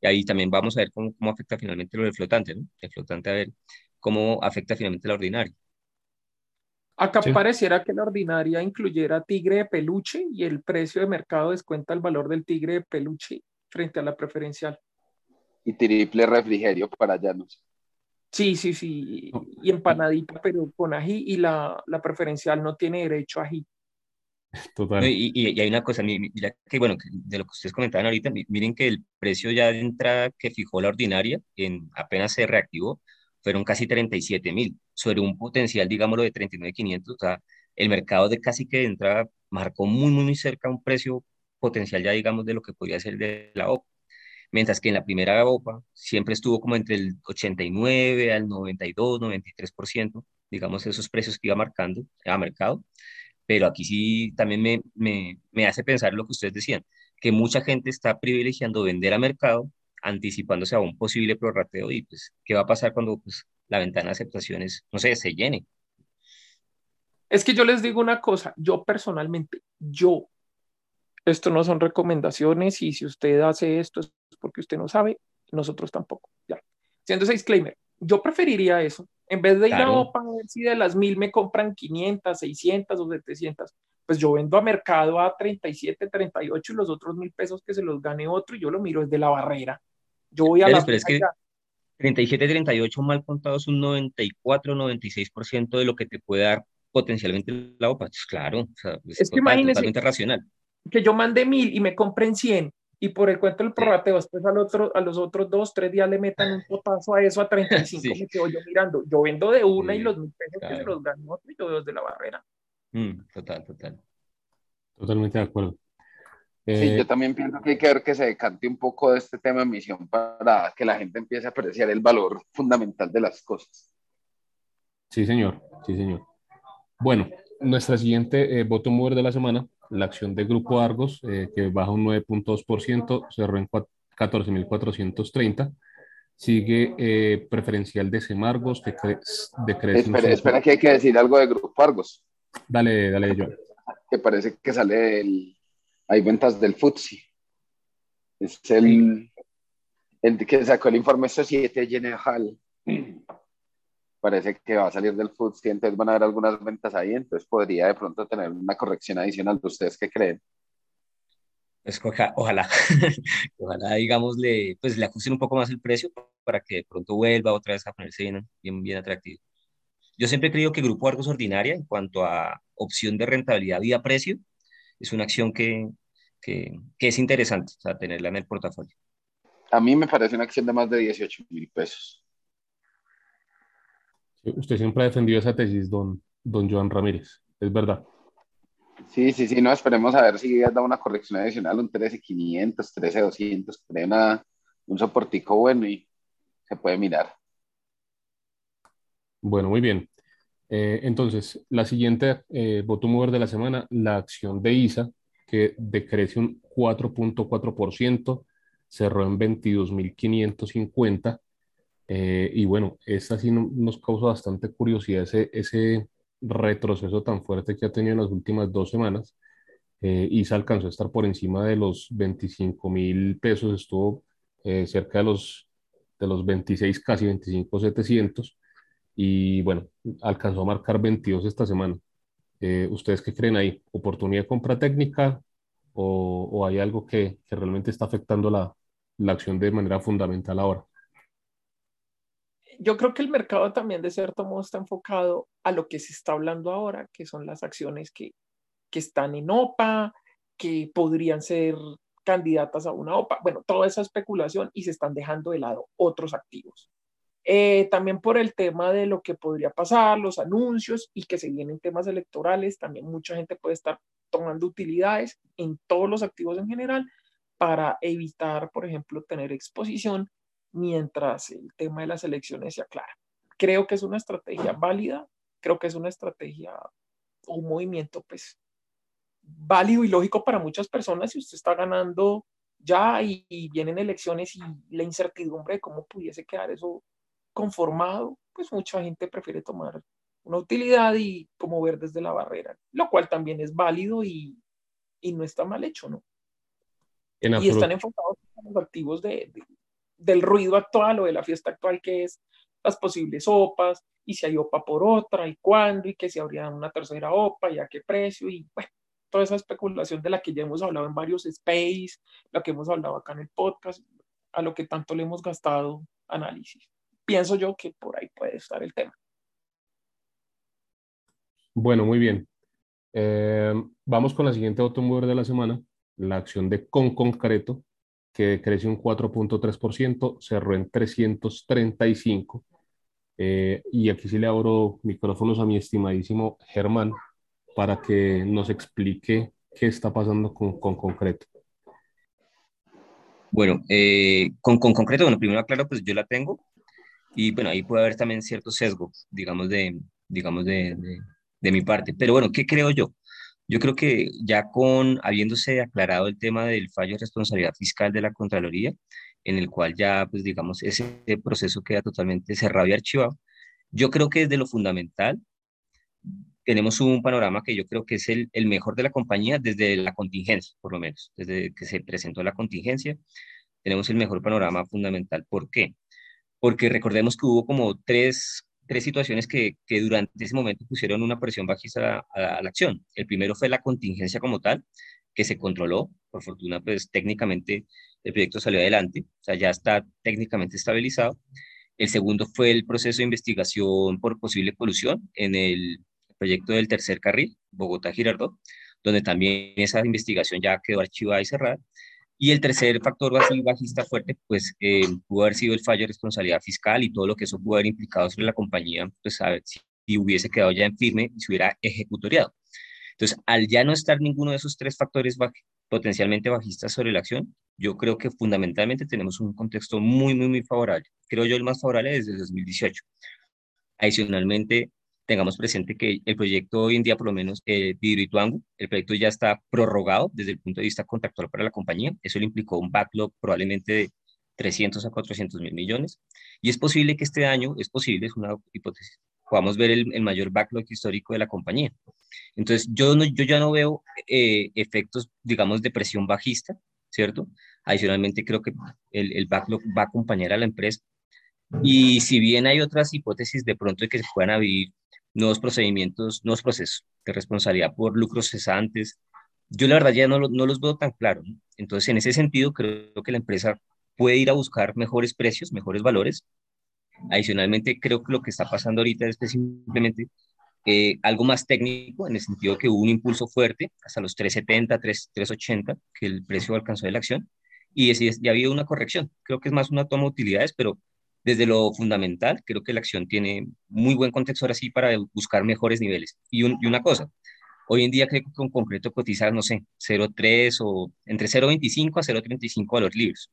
Y ahí también vamos a ver cómo, cómo afecta finalmente lo del flotante, ¿no? El flotante, a ver cómo afecta finalmente la ordinaria. Acá sí. pareciera que la ordinaria incluyera tigre de peluche y el precio de mercado descuenta el valor del tigre de peluche frente a la preferencial. Y triple refrigerio para llanos. Sí, sí, sí, y empanadita, pero con ají, y la, la preferencial no tiene derecho a ají. [LAUGHS] Total. Y, y, y, hay una cosa, mira que bueno, de lo que ustedes comentaban ahorita, miren que el precio ya de entrada que fijó la ordinaria, en, apenas se reactivó, fueron casi 37 mil, sobre un potencial, digámoslo, de 39,500, o sea, el mercado de casi que de entrada marcó muy, muy, muy cerca un precio potencial ya, digamos, de lo que podría ser de la OPA mientras que en la primera OPA siempre estuvo como entre el 89 al 92, 93%, digamos, esos precios que iba marcando a mercado, pero aquí sí también me, me, me hace pensar lo que ustedes decían, que mucha gente está privilegiando vender a mercado, anticipándose a un posible prorrateo y pues, ¿qué va a pasar cuando pues, la ventana de aceptaciones, no sé, se llene? Es que yo les digo una cosa, yo personalmente, yo esto no son recomendaciones y si usted hace esto es porque usted no sabe, nosotros tampoco. Ya. Siendo ese disclaimer, yo preferiría eso. En vez de ir claro. a OPA a ver si de las mil me compran 500, 600 o 700, pues yo vendo a mercado a 37, 38 y los otros mil pesos que se los gane otro y yo lo miro desde la barrera. Yo voy a pero, la... Pero es que 37, 38 mal contado es un 94, 96% de lo que te puede dar potencialmente la OPA. Pues claro, o sea, es, es total, que imagínese, totalmente racional que yo mande mil y me compren 100 y por el cuento del prorrateo después al otro, a los otros dos, tres días le metan un potazo a eso a 35, sí. me quedo yo mirando. Yo vendo de una sí, y los mil pesos claro. que se los dan otro y yo veo desde la barrera. Mm, total, total. Totalmente de acuerdo. Eh, sí, yo también pienso que hay que ver que se decante un poco de este tema de emisión para que la gente empiece a apreciar el valor fundamental de las cosas. Sí, señor, sí, señor. Bueno, nuestra siguiente eh, voto mover de la semana la acción de Grupo Argos, eh, que baja un 9.2%, cerró en 14.430. Sigue eh, preferencial de Semargos, que cre decrece. Espera, espera, que hay que decir algo de Grupo Argos. Dale, dale, yo. Que parece que sale el. Hay ventas del FTSE. Es el, el que sacó el informe Societe General. Parece que va a salir del food, entonces van a haber algunas ventas ahí, entonces podría de pronto tener una corrección adicional. ¿De ustedes qué creen? Pues ojalá, [LAUGHS] ojalá, digamos, le, pues le ajusten un poco más el precio para que de pronto vuelva otra vez a ponerse bien, bien, bien atractivo. Yo siempre he creído que Grupo Argos Ordinaria, en cuanto a opción de rentabilidad vía precio, es una acción que, que, que es interesante, o sea, tenerla en el portafolio. A mí me parece una acción de más de 18 mil pesos. Usted siempre ha defendido esa tesis, don, don Joan Ramírez, es verdad. Sí, sí, sí, no, esperemos a ver si da una corrección adicional, un 13,500, 13,200, una, un soportico bueno y se puede mirar. Bueno, muy bien. Eh, entonces, la siguiente eh, bottom mover de la semana, la acción de ISA, que decrece un 4.4%, cerró en 22.550. Eh, y bueno, esta sí nos causa bastante curiosidad ese, ese retroceso tan fuerte que ha tenido en las últimas dos semanas. Eh, ISA alcanzó a estar por encima de los 25 mil pesos, estuvo eh, cerca de los, de los 26, casi 25,700 y bueno, alcanzó a marcar 22 esta semana. Eh, ¿Ustedes qué creen ahí? ¿Oportunidad de compra técnica o, o hay algo que, que, realmente está afectando la, la acción de manera fundamental ahora? Yo creo que el mercado también de cierto modo está enfocado a lo que se está hablando ahora, que son las acciones que, que están en OPA, que podrían ser candidatas a una OPA, bueno, toda esa especulación y se están dejando de lado otros activos. Eh, también por el tema de lo que podría pasar, los anuncios y que se vienen temas electorales, también mucha gente puede estar tomando utilidades en todos los activos en general para evitar, por ejemplo, tener exposición mientras el tema de las elecciones se aclara. Creo que es una estrategia válida, creo que es una estrategia o un movimiento pues válido y lógico para muchas personas si usted está ganando ya y, y vienen elecciones y la incertidumbre de cómo pudiese quedar eso conformado, pues mucha gente prefiere tomar una utilidad y como ver desde la barrera, lo cual también es válido y, y no está mal hecho, ¿no? y están enfocados en los activos de, de, del ruido actual o de la fiesta actual que es las posibles OPAs y si hay OPA por otra y cuándo y que si habría una tercera OPA y a qué precio y bueno, toda esa especulación de la que ya hemos hablado en varios space, la que hemos hablado acá en el podcast, a lo que tanto le hemos gastado análisis pienso yo que por ahí puede estar el tema. Bueno, muy bien. Eh, vamos con la siguiente automover de la semana, la acción de Con Concreto, que creció un 4.3%, cerró en 335. Eh, y aquí sí le abro micrófonos a mi estimadísimo Germán para que nos explique qué está pasando con, con concreto. Bueno, eh, con, con concreto, bueno, primero aclaro, pues yo la tengo, y bueno, ahí puede haber también cierto sesgo, digamos, de, digamos de, de, mi parte. Pero bueno, ¿qué creo yo? Yo creo que ya con habiéndose aclarado el tema del fallo de responsabilidad fiscal de la Contraloría, en el cual ya, pues digamos, ese proceso queda totalmente cerrado y archivado, yo creo que desde lo fundamental tenemos un panorama que yo creo que es el, el mejor de la compañía desde la contingencia, por lo menos, desde que se presentó la contingencia, tenemos el mejor panorama fundamental. ¿Por qué? porque recordemos que hubo como tres, tres situaciones que, que, durante ese momento pusieron una presión bajista a, la acción. El primero fue la contingencia como tal, que se controló, por fortuna, pues técnicamente el proyecto salió adelante, o sea, ya está técnicamente estabilizado. El segundo fue el proceso de investigación por posible colusión en el proyecto del tercer carril, Bogotá-Girardot, donde también esa investigación ya quedó archivada y cerrada. Y el tercer factor bajista fuerte, pues eh, pudo haber sido el fallo de responsabilidad fiscal y todo lo que eso pudo haber implicado sobre la compañía, pues a ver si, si hubiese quedado ya en firme y se hubiera ejecutoriado. Entonces, al ya no estar ninguno de esos tres factores baj potencialmente bajistas sobre la acción, yo creo que fundamentalmente tenemos un contexto muy, muy, muy favorable. Creo yo el más favorable desde el 2018. Adicionalmente, tengamos presente que el proyecto hoy en día, por lo menos eh, Vidroituango, el proyecto ya está prorrogado desde el punto de vista contractual para la compañía. Eso le implicó un backlog probablemente de 300 a 400 mil millones. Y es posible que este año, es posible, es una hipótesis, podamos ver el, el mayor backlog histórico de la compañía. Entonces, yo, no, yo ya no veo eh, efectos, digamos, de presión bajista, ¿cierto? Adicionalmente, creo que el, el backlog va a acompañar a la empresa. Y si bien hay otras hipótesis de pronto de que se puedan abrir nuevos procedimientos, nuevos procesos de responsabilidad por lucros cesantes, yo la verdad ya no, no los veo tan claros. Entonces, en ese sentido, creo que la empresa puede ir a buscar mejores precios, mejores valores. Adicionalmente, creo que lo que está pasando ahorita es simplemente eh, algo más técnico, en el sentido que hubo un impulso fuerte hasta los 370, 3, 380, que el precio alcanzó de la acción, y ya ha habido una corrección. Creo que es más una toma de utilidades, pero desde lo fundamental, creo que la acción tiene muy buen contexto ahora sí para buscar mejores niveles. Y, y una cosa, Hoy en día creo que con concreto cotizar, no sé, 0,3 o entre 0,25 a 0,35 valores libres.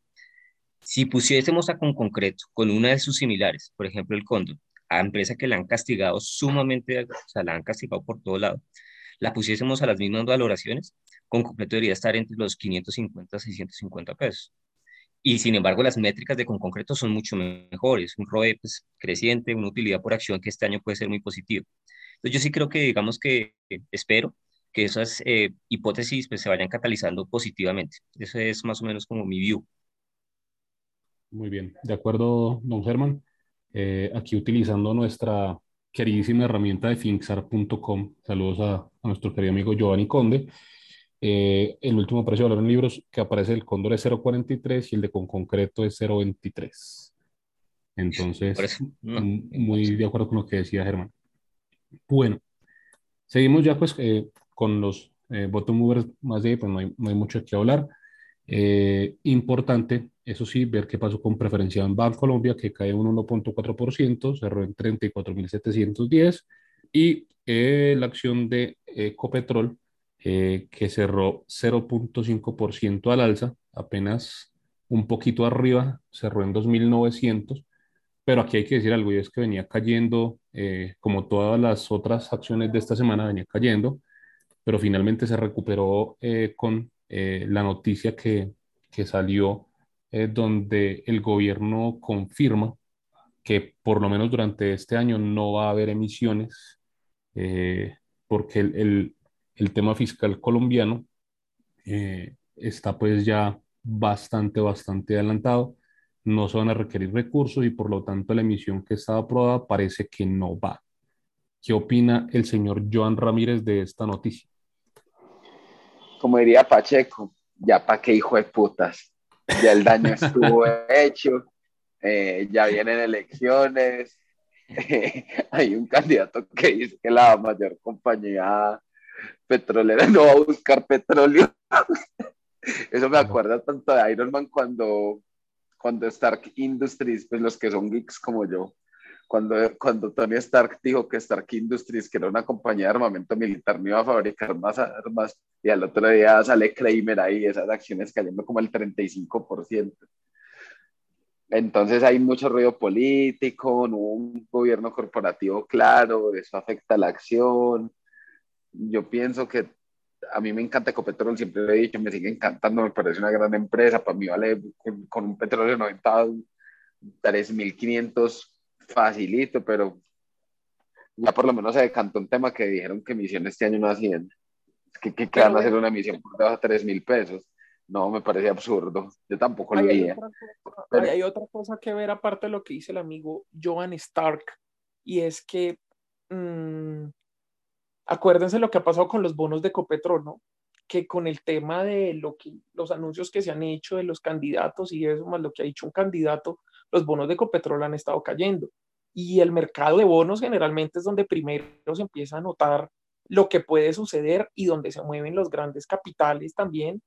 Si pusiésemos a con concreto con una de sus similares, por ejemplo el Condor, a empresa que la han castigado sumamente, o sea, la han castigado por todo lado, la pusiésemos a las mismas valoraciones, con concreto debería estar entre los 550 a 650 pesos. Y sin embargo, las métricas de con concreto son mucho mejores, un ROE pues, creciente, una utilidad por acción que este año puede ser muy positivo yo sí creo que, digamos que espero que esas eh, hipótesis pues, se vayan catalizando positivamente. Eso es más o menos como mi view. Muy bien, de acuerdo, don Germán. Eh, aquí utilizando nuestra queridísima herramienta de finxar.com. Saludos a, nuestro querido amigo Giovanni Conde. Eh, el último precio de valor en libros que aparece el cóndor es 0.43 y el de con concreto es 0.23. Entonces, muy de acuerdo con lo que decía Germán. Bueno, seguimos ya pues eh, con los eh, bottom movers más de pues no hay, no hay mucho que hablar. Eh, importante, eso sí, ver qué pasó con preferencia en Banco Colombia, que cae un 1.4%, cerró en 34.710, y la acción de Ecopetrol, que cerró 0.5% al alza, apenas un poquito arriba, cerró en 2.900, pero aquí hay que decir algo, y es que venía cayendo, eh, como todas las otras acciones de esta semana, venía cayendo, pero finalmente se recuperó eh, con eh, la noticia que, que salió, donde el gobierno confirma que por lo menos durante este año no va a haber emisiones, porque el, el, el, tema fiscal colombiano está pues ya bastante, bastante adelantado no se van a requerir recursos y por lo tanto la emisión que estaba aprobada parece que no va. ¿Qué opina el señor Joan Ramírez de esta noticia? Como diría Pacheco, ya para qué hijo de putas. Ya el daño [LAUGHS] estuvo hecho, eh, ya vienen elecciones. [LAUGHS] hay un candidato que dice que la mayor compañía petrolera [LAUGHS] no va a buscar petróleo. Eso me acuerda tanto de Iron Man cuando cuando Stark Industries, pues los que son geeks como yo, cuando, cuando Tony Stark dijo que Stark Industries, que era una compañía de armamento militar, no iba a fabricar más armas, y al otro día sale Kramer ahí, esas acciones cayendo como el 35%. Entonces hay mucho ruido político, no un gobierno corporativo claro, eso afecta la acción. Yo pienso que a mí me encanta Ecopetrol, siempre lo he dicho, me sigue encantando, me parece una gran empresa, para mí vale con, un petróleo 90, 3.500 facilito, pero ya por lo menos se decantó un tema que dijeron que emisión este año no hacían, que, que, van a hacer una emisión por debajo de 3.000 pesos. No, me parece absurdo. Yo tampoco lo veía. Pero... Hay otra cosa que ver aparte de lo que dice el amigo Johan Stark, y es que mmm, acuérdense lo que ha pasado con los bonos de Copetrol, ¿no? Que con el tema de lo que, los anuncios que se han hecho de los candidatos y eso, más lo que ha dicho un candidato, los bonos de Copetrol han estado cayendo. Y el mercado de bonos generalmente es donde primero se empieza a notar lo que puede suceder y donde se mueven los grandes capitales también.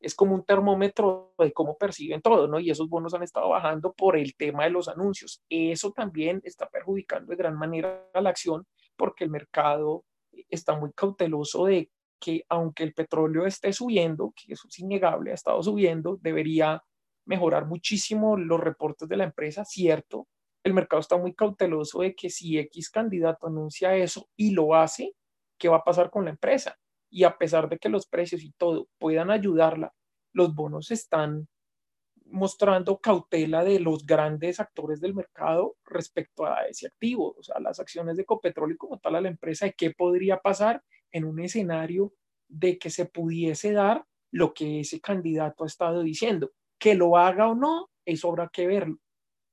Es como un termómetro de cómo perciben todo, ¿no? Y esos bonos han estado bajando por el tema de los anuncios. Eso también está perjudicando de gran manera a la acción porque el mercado está muy cauteloso de que aunque el petróleo esté subiendo, que eso es innegable, ha estado subiendo, debería mejorar muchísimo los reportes de la empresa, cierto. El mercado está muy cauteloso de que si X candidato anuncia eso y lo hace, ¿qué va a pasar con la empresa? Y a pesar de que los precios y todo puedan ayudarla, los bonos están mostrando cautela de los grandes actores del mercado respecto a ese activo, o sea, las acciones de Copetrol y como tal a la empresa, de qué podría pasar en un escenario de que se pudiese dar lo que ese candidato ha estado diciendo. Que lo haga o no, eso habrá que verlo.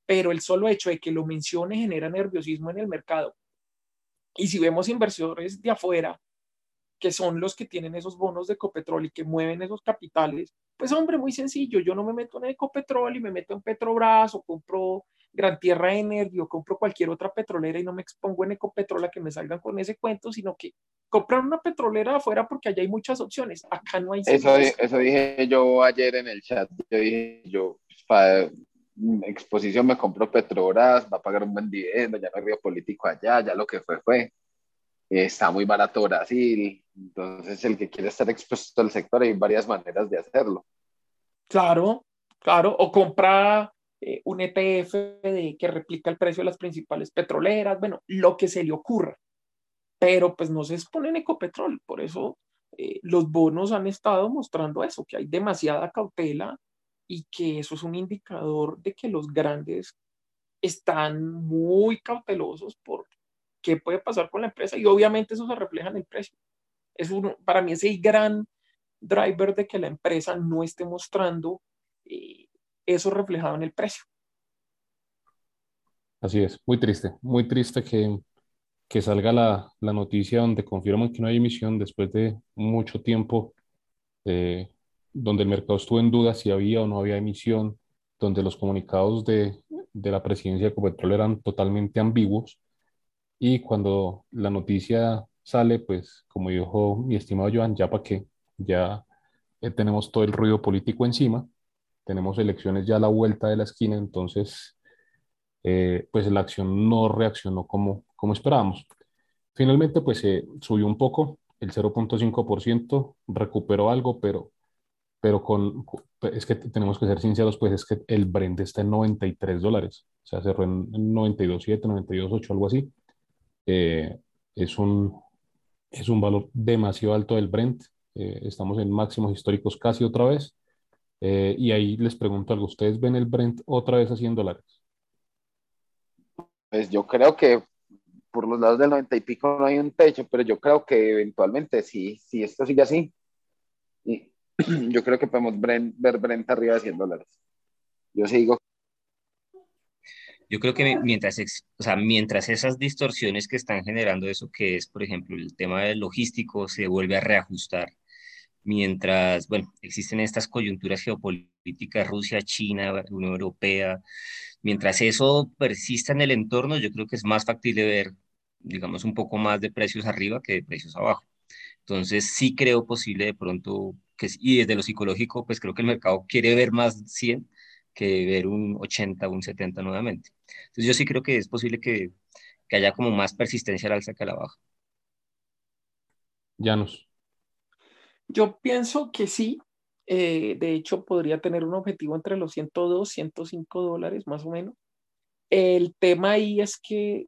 Pero el solo hecho de que lo mencione genera nerviosismo en el mercado. Y si vemos inversores de afuera, que son los que tienen esos bonos de Ecopetrol y que mueven esos capitales, pues hombre, muy sencillo, yo no me meto en Ecopetrol y me meto en Petrobras o compro Gran Tierra Energy o compro cualquier otra petrolera y no me expongo en Ecopetrol a que me salgan con ese cuento, sino que comprar una petrolera afuera porque allá hay muchas opciones. Acá no hay. Eso, eso dije yo ayer en el chat. Yo dije, yo, pues, para exposición me compro Petrobras, va a pagar un buen dividendo, ya no hay río político allá, ya lo que fue, fue. Está muy barato Brasil, entonces el que quiere estar expuesto al sector hay varias maneras de hacerlo. Claro, claro, o comprar eh, un ETF de, que replica el precio de las principales petroleras, bueno, lo que se le ocurra. Pero pues no se expone en Ecopetrol, por eso eh, los bonos han estado mostrando eso, que hay demasiada cautela y que eso es un indicador de que los grandes están muy cautelosos por qué puede pasar con la empresa y obviamente eso se refleja en el precio. Es uno, para mí es el gran driver de que la empresa no esté mostrando eh, eso reflejado en el precio. Así es, muy triste, muy triste que, que salga la, la, noticia donde confirman que no hay emisión después de mucho tiempo, eh, donde el mercado estuvo en duda si había o no había emisión, donde los comunicados de, de la presidencia de Ecopetrol eran totalmente ambiguos y cuando la noticia sale, pues como dijo mi estimado Joan, ya para qué, ya eh, tenemos todo el ruido político encima tenemos elecciones ya a la vuelta de la esquina, entonces, eh, pues la acción no reaccionó como, como esperábamos. Finalmente, pues se subió un poco, el 0.5%, recuperó algo, pero, pero con, es que tenemos que ser sinceros, pues es que el Brent está en 93 dólares, o sea, cerró en 92.7, 92.8, algo así. Eh, es, un, es un valor demasiado alto del Brent, eh, estamos en máximos históricos casi otra vez. Eh, y ahí les pregunto algo, ¿ustedes ven el Brent otra vez a 100 dólares? Pues yo creo que por los lados del 90 y pico no hay un techo, pero yo creo que eventualmente sí, si esto sigue así, [CLEARS THROAT] yo creo que podemos ver Brent arriba de 100 dólares. Yo sigo. Yo creo que mientras, o sea, mientras esas distorsiones que están generando eso, que es, por ejemplo, el tema del logístico, se vuelve a reajustar mientras, bueno, existen estas coyunturas geopolíticas, Rusia, China, Unión Europea, mientras eso persista en el entorno, yo creo que es más factible ver, digamos, un poco más de precios arriba que de precios abajo. Entonces, sí creo posible de pronto, que, y desde lo psicológico, pues creo que el mercado quiere ver más 100 que ver un 80 o un 70 nuevamente. Entonces, yo sí creo que es posible que, que haya como más persistencia al alza que a la baja. Llanos. Yo pienso que sí. Eh, de hecho, podría tener un objetivo entre los 102, 105 dólares más o menos. El tema ahí es que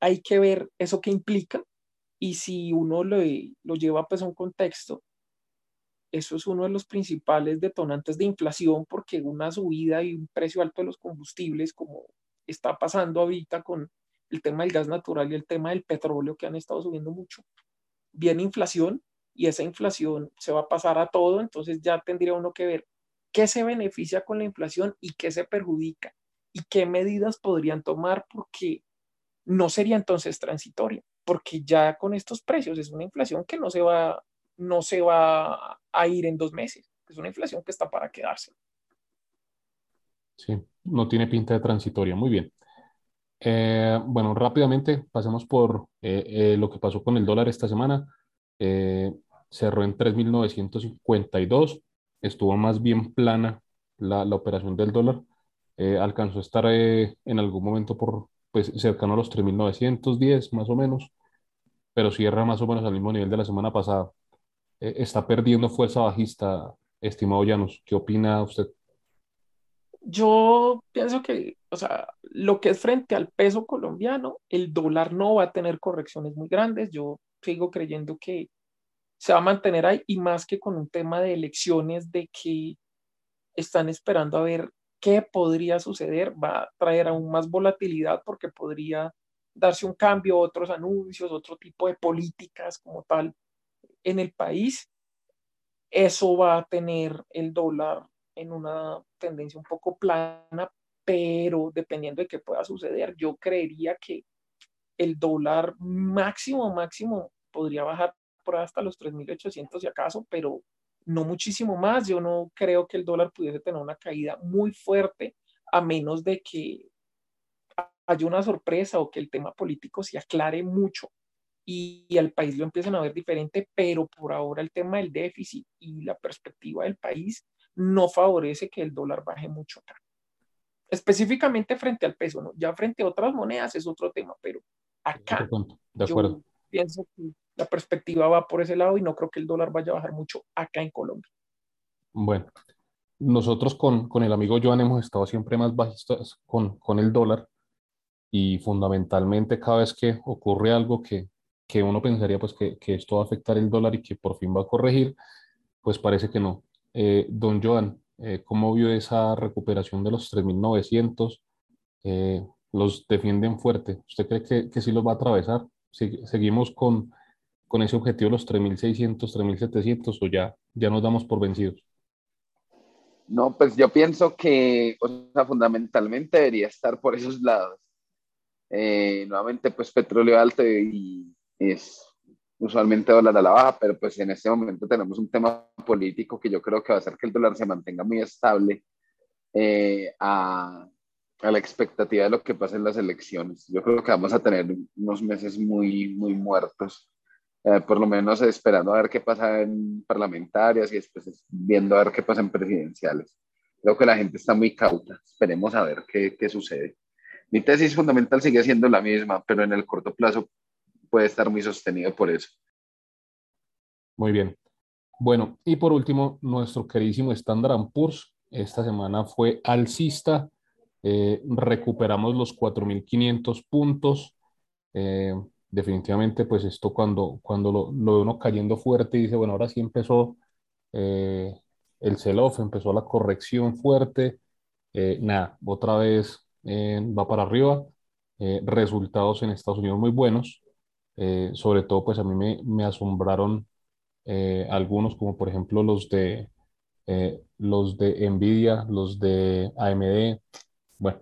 hay que ver eso que implica y si uno lo, lo lleva pues a un contexto, eso es uno de los principales detonantes de inflación porque una subida y un precio alto de los combustibles, como está pasando ahorita con el tema del gas natural y el tema del petróleo que han estado subiendo mucho, viene inflación y esa inflación se va a pasar a todo, entonces ya tendría uno que ver qué se beneficia con la inflación y qué se perjudica y qué medidas podrían tomar porque no sería entonces transitoria, porque ya con estos precios es una inflación que no se va, no se va a ir en dos meses, es una inflación que está para quedarse. Sí, no tiene pinta de transitoria, muy bien. Eh, bueno, rápidamente pasemos por eh, eh, lo que pasó con el dólar esta semana cerró en 3.952, estuvo más bien plana la, la operación del dólar, alcanzó a estar en algún momento por pues, cercano a los 3.910 más o menos, pero cierra más o menos al mismo nivel de la semana pasada. Eh, está perdiendo fuerza bajista, estimado Llanos. ¿Qué opina usted? Yo pienso que, o sea, lo que es frente al peso colombiano, el dólar no va a tener correcciones muy grandes. Yo sigo creyendo que se va a mantener ahí y más que con un tema de elecciones de que están esperando a ver qué podría suceder, va a traer aún más volatilidad porque podría darse un cambio, otros anuncios, otro tipo de políticas como tal en el país. eso va a tener el dólar en una tendencia un poco plana, pero dependiendo de qué pueda suceder, yo creería que el dólar máximo, máximo podría bajar por hasta los 3.800 si acaso, pero no muchísimo más. Yo no creo que el dólar pudiese tener una caída muy fuerte a menos de que haya una sorpresa o que el tema político se aclare mucho y, el país lo empiecen a ver diferente, pero por ahora el tema del déficit y la perspectiva del país no favorece que el dólar baje mucho acá. Específicamente frente al peso, ¿no? Ya frente a otras monedas es otro tema, pero acá de acuerdo. yo pienso que la perspectiva va por ese lado y no creo que el dólar vaya a bajar mucho acá en Colombia. Bueno, nosotros con, con el amigo Joan hemos estado siempre más bajistas con, con el dólar y fundamentalmente cada vez que ocurre algo que, que uno pensaría pues que, que, esto va a afectar el dólar y que por fin va a corregir, pues parece que no. Eh, don Joan, eh, ¿cómo vio esa recuperación de los 3.900? Eh, los defienden fuerte. ¿Usted cree que, que sí los va a atravesar? ¿Seguimos con, con ese objetivo los 3.600, 3.700 o ya, ya nos damos por vencidos? No, pues yo pienso que, o sea, fundamentalmente debería estar por esos lados. Eh, nuevamente, pues petróleo alto y es usualmente dólar a la baja, pero pues en este momento tenemos un tema político que yo creo que va a hacer que el dólar se mantenga muy estable eh, a, a, la expectativa de lo que pasa en las elecciones. Yo creo que vamos a tener unos meses muy, muy muertos eh, por lo menos esperando a ver qué pasa en parlamentarias y después viendo a ver qué pasa en presidenciales. Creo que la gente está muy cauta, esperemos a ver qué, qué sucede. Mi tesis fundamental sigue siendo la misma, pero en el corto plazo puede estar muy sostenido por eso. Muy bien. Bueno, y por último, nuestro queridísimo Standard Poor's esta semana fue alcista. Eh, recuperamos los 4.500 puntos. Eh, definitivamente, pues esto cuando, cuando lo, lo uno cayendo fuerte y dice, bueno, ahora sí empezó eh, el sell-off, empezó la corrección fuerte, nada, otra vez va para arriba, resultados en Estados Unidos muy buenos, sobre todo pues a mí me, asombraron algunos como por ejemplo los de, los de Nvidia, los de AMD, bueno,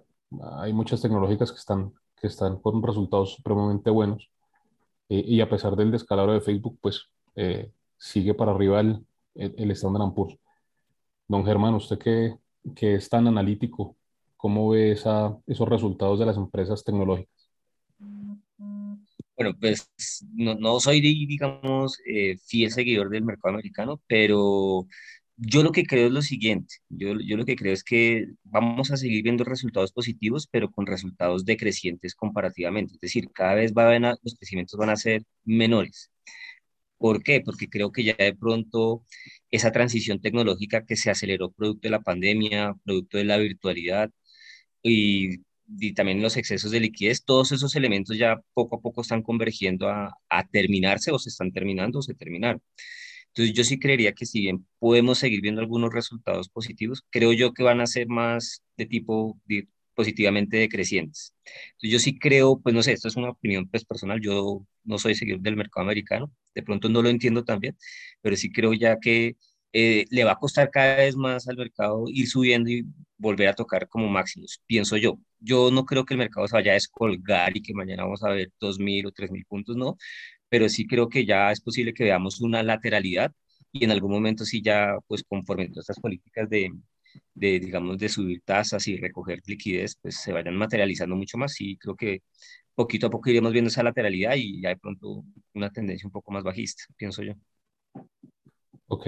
hay muchas tecnológicas que están, que están con resultados supremamente buenos. Eh, y a pesar del descalabro de Facebook, pues eh, sigue para arriba el, el, Standard Poor's. Don Germán, usted que, que, es tan analítico, ¿cómo ve esa, esos resultados de las empresas tecnológicas? Bueno, pues no, no soy, digamos, eh, fiel seguidor del mercado americano, pero yo lo que creo es lo siguiente, yo, yo lo que creo es que vamos a seguir viendo resultados positivos, pero con resultados decrecientes comparativamente, es decir, cada vez va a, los crecimientos van a ser menores. ¿Por qué? Porque creo que ya de pronto esa transición tecnológica que se aceleró producto de la pandemia, producto de la virtualidad y, y también los excesos de liquidez, todos esos elementos ya poco a poco están convergiendo a, a terminarse o se están terminando o se terminaron. Entonces yo sí creería que si bien podemos seguir viendo algunos resultados positivos, creo yo que van a ser más de tipo positivamente decrecientes. Entonces yo sí creo, pues no sé, esto es una opinión pues personal, yo no soy seguidor del mercado americano, de pronto no lo entiendo tan bien, pero sí creo ya que eh, le va a costar cada vez más al mercado ir subiendo y volver a tocar como máximos, pienso yo. Yo no creo que el mercado se vaya a descolgar y que mañana vamos a ver 2.000 o 3.000 puntos, no, pero sí creo que ya es posible que veamos una lateralidad y en algún momento sí ya, pues conforme a estas políticas de, de, digamos, de subir tasas y recoger liquidez, pues se vayan materializando mucho más y creo que poquito a poco iremos viendo esa lateralidad y ya de pronto una tendencia un poco más bajista, pienso yo. Ok.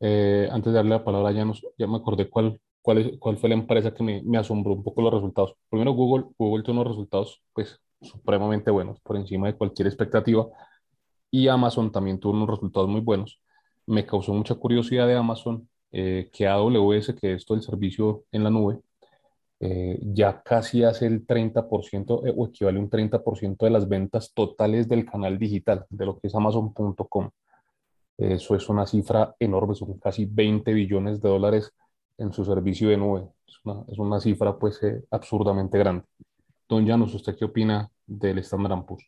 Eh, antes de darle la palabra ya, nos, ya me acordé cuál, cuál, cuál fue la empresa que me, me asombró un poco los resultados. Primero Google, Google tuvo unos resultados pues supremamente buenos, por encima de cualquier expectativa. Y Amazon también tuvo unos resultados muy buenos. Me causó mucha curiosidad de Amazon eh, que AWS, que es todo el servicio en la nube, eh, ya casi hace el 30% eh, o equivale a un 30% de las ventas totales del canal digital, de lo que es amazon.com. Eso es una cifra enorme, son casi 20 billones de dólares en su servicio de nube. Es una, es una cifra pues absurdamente grande. Don Llanos, ¿usted qué opina del Standard Poor's?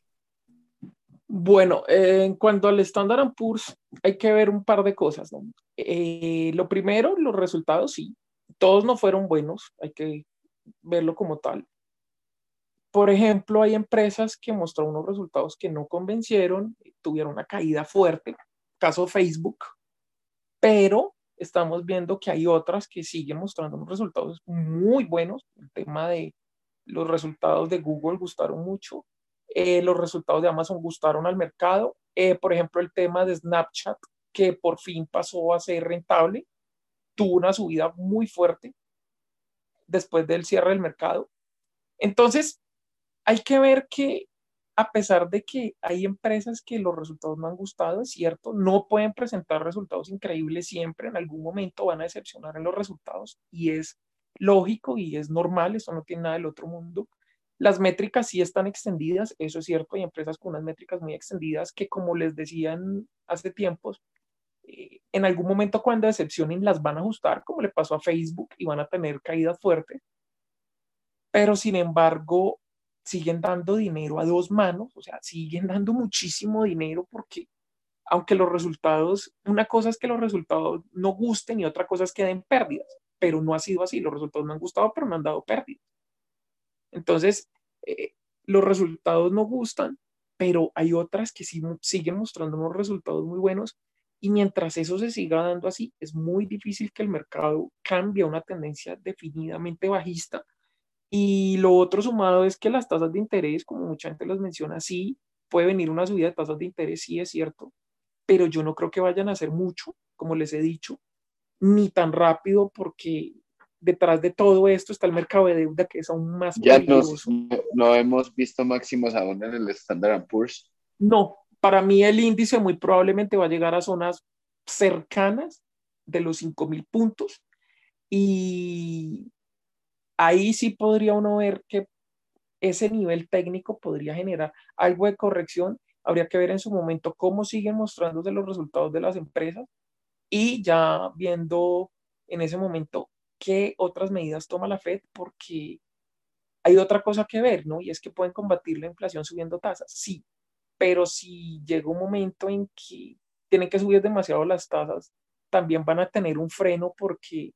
Bueno, eh, en cuanto al Standard Poor's, hay que ver un par de cosas. Eh, lo primero, los resultados, sí, todos no fueron buenos, hay que verlo como tal. Por ejemplo, hay empresas que mostraron unos resultados que no convencieron, tuvieron una caída fuerte, caso Facebook, pero estamos viendo que hay otras que siguen mostrando unos resultados muy buenos. El tema de los resultados de Google gustaron mucho, eh, los resultados de Amazon gustaron al mercado. Eh, por ejemplo, el tema de Snapchat, que por fin pasó a ser rentable, tuvo una subida muy fuerte después del cierre del mercado. Entonces, hay que ver que a pesar de que hay empresas que los resultados no han gustado, es cierto, no pueden presentar resultados increíbles siempre, en algún momento van a decepcionar en los resultados y es lógico y es normal, eso no tiene nada del otro mundo. Las métricas sí están extendidas, eso es cierto, hay empresas con unas métricas muy extendidas que, como les decían hace tiempos, eh, en algún momento cuando decepcionen las van a ajustar, como le pasó a Facebook, y van a tener caídas fuertes. Pero sin embargo, siguen dando dinero a dos manos, o sea, siguen dando muchísimo dinero porque aunque los resultados, una cosa es que los resultados no gusten y otra cosa es que den pérdidas, pero no ha sido así, los resultados no han gustado, pero no han dado pérdidas. Entonces, eh, los resultados no gustan, pero hay otras que sí, siguen mostrando unos resultados muy buenos y mientras eso se siga dando así, es muy difícil que el mercado cambie a una tendencia definidamente bajista. Y lo otro sumado es que las tasas de interés, como mucha gente las menciona, sí, puede venir una subida de tasas de interés, sí es cierto, pero yo no creo que vayan a hacer mucho, como les he dicho, ni tan rápido porque detrás de todo esto está el mercado de deuda que es aún más ya no hemos visto máximos aún en el Standard Poor's. No, para mí el índice muy probablemente va a llegar a zonas cercanas de los 5.000 puntos y ahí sí podría uno ver que ese nivel técnico podría generar algo de corrección. Habría que ver en su momento cómo siguen mostrándose los resultados de las empresas y ya viendo en ese momento qué otras medidas toma la Fed, porque hay otra cosa que ver, ¿no? Y es que pueden combatir la inflación subiendo tasas, sí, pero si llega un momento en que tienen que subir demasiado las tasas, también van a tener un freno porque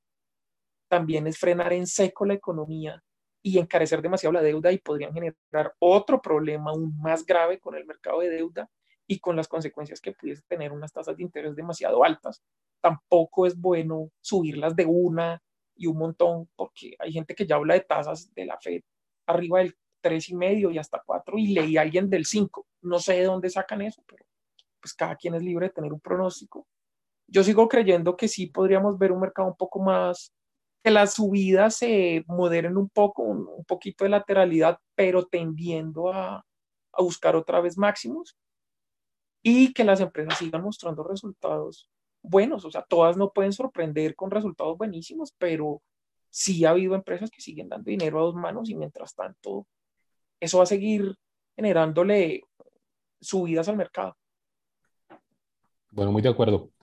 también es frenar en seco la economía y encarecer demasiado la deuda y podrían generar otro problema aún más grave con el mercado de deuda y con las consecuencias que pudiese tener unas tasas de interés demasiado altas. Tampoco es bueno subirlas de una y un montón, porque hay gente que ya habla de tasas de la Fed arriba del tres y medio y hasta cuatro y leí a alguien del 5. No sé de dónde sacan eso, pero pues cada quien es libre de tener un pronóstico. Yo sigo creyendo que sí podríamos ver un mercado un poco más, que las subidas se moderen un poco, un, poquito de lateralidad, pero tendiendo a, a buscar otra vez máximos y que las empresas sigan mostrando resultados buenos, o sea, todas no pueden sorprender con resultados buenísimos, pero sí ha habido empresas que siguen dando dinero a dos manos y mientras tanto eso va a seguir generándole subidas al mercado. Bueno, muy de acuerdo.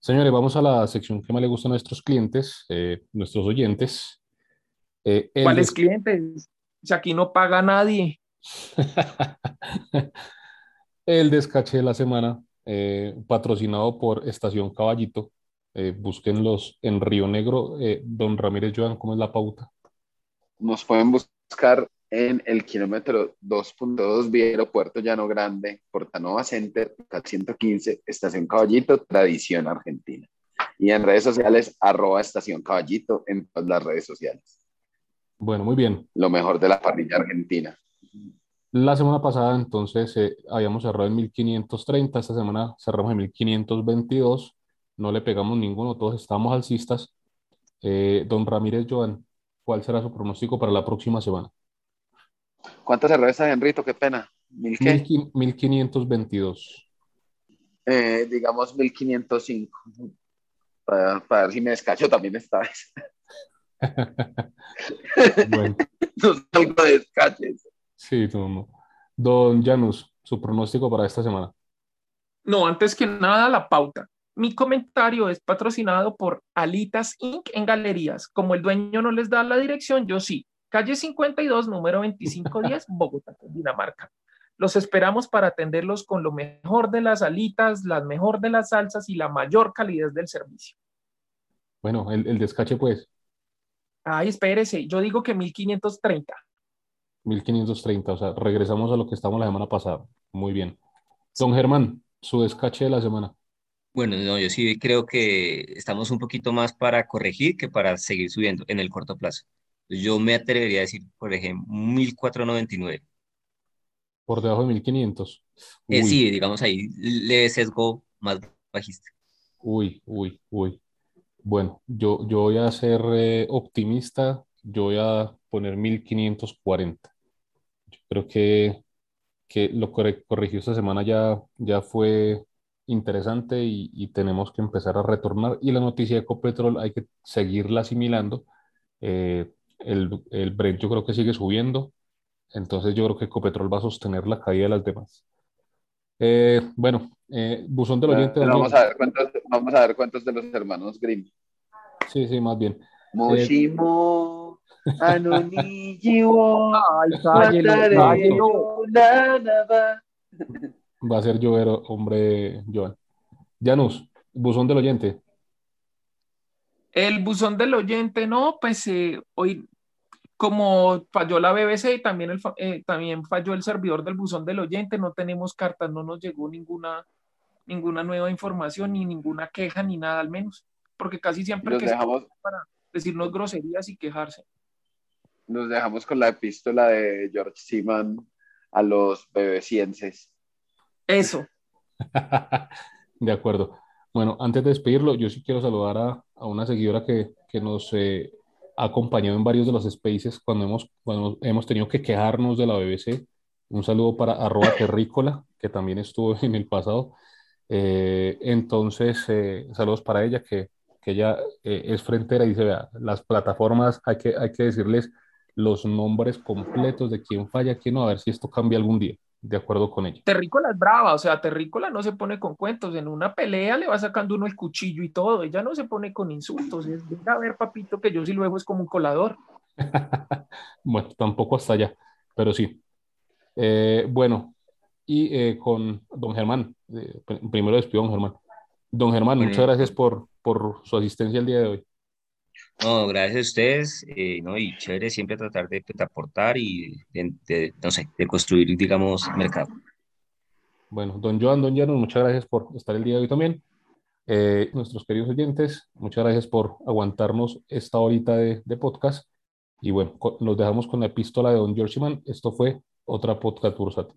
Señores, vamos a la sección que más le gusta a nuestros clientes, eh, nuestros oyentes. Eh, ¿Cuáles clientes? Si aquí no paga nadie. [LAUGHS] el descache de la semana eh, patrocinado por Estación Caballito. Eh, búsquenlos en Río Negro. Eh, don Ramírez Joan, ¿cómo es la pauta? Nos pueden buscar en el kilómetro 2.2 vía Aeropuerto Llano Grande, Portanova Center, 115, Estación Caballito, Tradición Argentina. Y en redes sociales, arroba Estación Caballito en todas las redes sociales. Bueno, muy bien. Lo mejor de la parrilla argentina. La semana pasada entonces eh, habíamos cerrado en 1530, esta semana cerramos en 1522, no le pegamos ninguno, todos estamos alcistas. Eh, don Ramírez Joan, ¿cuál será su pronóstico para la próxima semana? ¿Cuántas cerró esa, Henrito? Qué pena. ¿Mil qué? 1522. Eh, digamos 1505. Para, para ver si me descacho también esta [LAUGHS] vez. bueno. [LAUGHS] no salgo de descaches. Sí, no, Don Janus, su pronóstico para esta semana. No, antes que nada, la pauta. Mi comentario es patrocinado por Alitas Inc. en galerías. Como el dueño no les da la dirección, yo sí. Calle 52, número 2510, [LAUGHS] Bogotá, Dinamarca. Los esperamos para atenderlos con lo mejor de las alitas, las mejor de las salsas y la mayor calidad del servicio. Bueno, el, el descache pues. Ay, espérese, yo digo que 1530. 1530, o sea, regresamos a lo que estamos la semana pasada. Muy bien. Don Germán, su descache de la semana. Bueno, no, yo sí creo que estamos un poquito más para corregir que para seguir subiendo en el corto plazo. Yo me atrevería a decir, por ejemplo, 1499. Por debajo de 1500. Eh, sí, digamos ahí, le sesgo más bajista. uy, uy, uy. Bueno, yo, yo voy a ser eh, optimista, yo voy a poner 1540. Yo creo que, que lo corre- corrigido esta semana ya, ya fue interesante y, y tenemos que empezar a retornar. Y la noticia de Ecopetrol hay que seguirla asimilando. Eh, el, el Brent yo creo que sigue subiendo, entonces yo creo que Ecopetrol va a sostener la caída de las demás. Eh, bueno, eh, buzón del oyente, vamos a ver cuántos, vamos a ver cuántos de los hermanos Grimm. Sí, sí, más bien. Moshimo, [LAUGHS] Anonijiwo. Nanaba. Va a ser llover, hombre, Joan. Janus, buzón del oyente. El buzón del oyente, no, pues eh, hoy, como falló la BBC, también, el, eh, también falló el servidor del buzón del oyente, no tenemos cartas, no nos llegó ninguna, ninguna nueva información, ni ninguna queja, ni nada al menos, porque casi siempre Los que dejamos, para decirnos groserías y quejarse. nos dejamos con la epístola de George Seaman a los bebecienses. Eso. [LAUGHS] De acuerdo. Bueno, antes de despedirlo, yo sí quiero saludar a, a una seguidora que, que nos eh, ha acompañado en varios de los spaces cuando hemos, cuando hemos tenido que quejarnos de la BBC. Un saludo para arroba terrícola, que también estuvo [LAUGHS] en el pasado. Eh, entonces, eh, saludos para ella, que, que ella eh, es frentera y dice, vea, las plataformas hay que, hay que decirles los nombres completos de quién falla, quién no, a ver si esto cambia algún día, de acuerdo con ella. Terrícola es brava, o sea, Terrícola no se pone con cuentos, en una pelea le va sacando uno el cuchillo y todo, ella no se pone con insultos, es, venga a ver, papito, que yo sí luego es como un colador. [LAUGHS] Bueno, tampoco hasta allá, pero sí. Eh, bueno, y eh, con don Germán, eh, pr- primero despido a don Germán. Don Germán, muchas gracias por, por su asistencia el día de hoy. No, gracias a ustedes, eh, ¿no? Y chévere siempre tratar de, pues, aportar y de, de, no sé, de construir, digamos, mercado. Bueno, don Joan, don Llanos, muchas gracias por estar el día de hoy también. Eh, nuestros queridos oyentes, muchas gracias por aguantarnos esta horita de, de podcast. Y bueno, nos dejamos con la epístola de don George Mann. Esto fue otra podcast Bursat.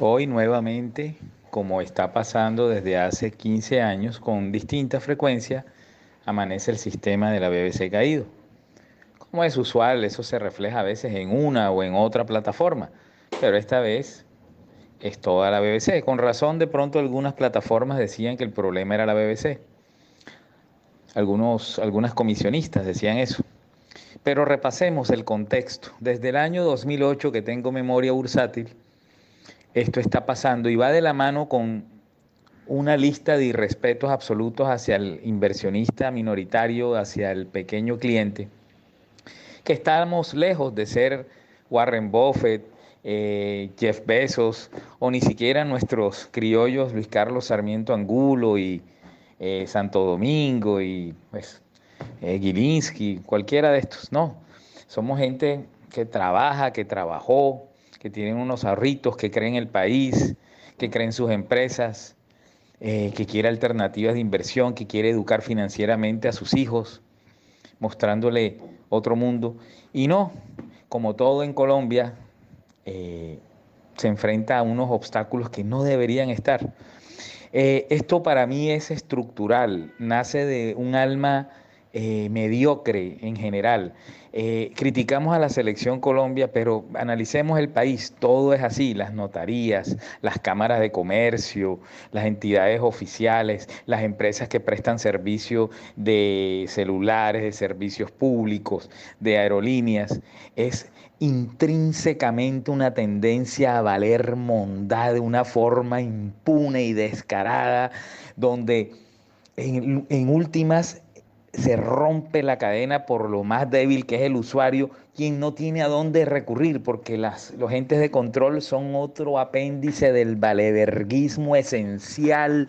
Hoy nuevamente, como está pasando desde hace 15 años, con distinta frecuencia, amanece el sistema de la BBC caído. Como es usual, eso se refleja a veces en una o en otra plataforma, pero esta vez es toda la BBC. Con razón, de pronto algunas plataformas decían que el problema era la BBC. Algunos, algunas comisionistas decían eso. Pero repasemos el contexto. Desde el año 2008 que tengo memoria bursátil, esto está pasando y va de la mano con una lista de irrespetos absolutos hacia el inversionista minoritario, hacia el pequeño cliente, que estamos lejos de ser Warren Buffett, eh, Jeff Bezos o ni siquiera nuestros criollos Luis Carlos Sarmiento Angulo y eh, Santo Domingo y pues, eh, cualquiera de estos, no. Somos gente que trabaja, que trabajó, que tienen unos ahorritos, que creen en el país, que creen en sus empresas, eh, que quiere alternativas de inversión, que quiere educar financieramente a sus hijos, mostrándole otro mundo. Y no, como todo en Colombia, eh, se enfrenta a unos obstáculos que no deberían estar. Eh, esto para mí es estructural, nace de un alma eh, mediocre en general. Eh, criticamos a la selección Colombia, pero analicemos el país, todo es así, las notarías, las cámaras de comercio, las entidades oficiales, las empresas que prestan servicio de celulares, de servicios públicos, de aerolíneas, es intrínsecamente una tendencia a valer mondad de una forma impune y descarada, donde en, en últimas se rompe la cadena por lo más débil que es el usuario, quien no tiene a dónde recurrir, porque las, los entes de control son otro apéndice del valeverguismo esencial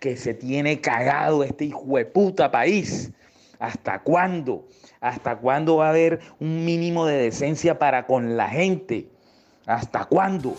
que se tiene cagado este hijo de puta país. ¿Hasta cuándo? ¿Hasta cuándo va a haber un mínimo de decencia para con la gente? ¿Hasta cuándo?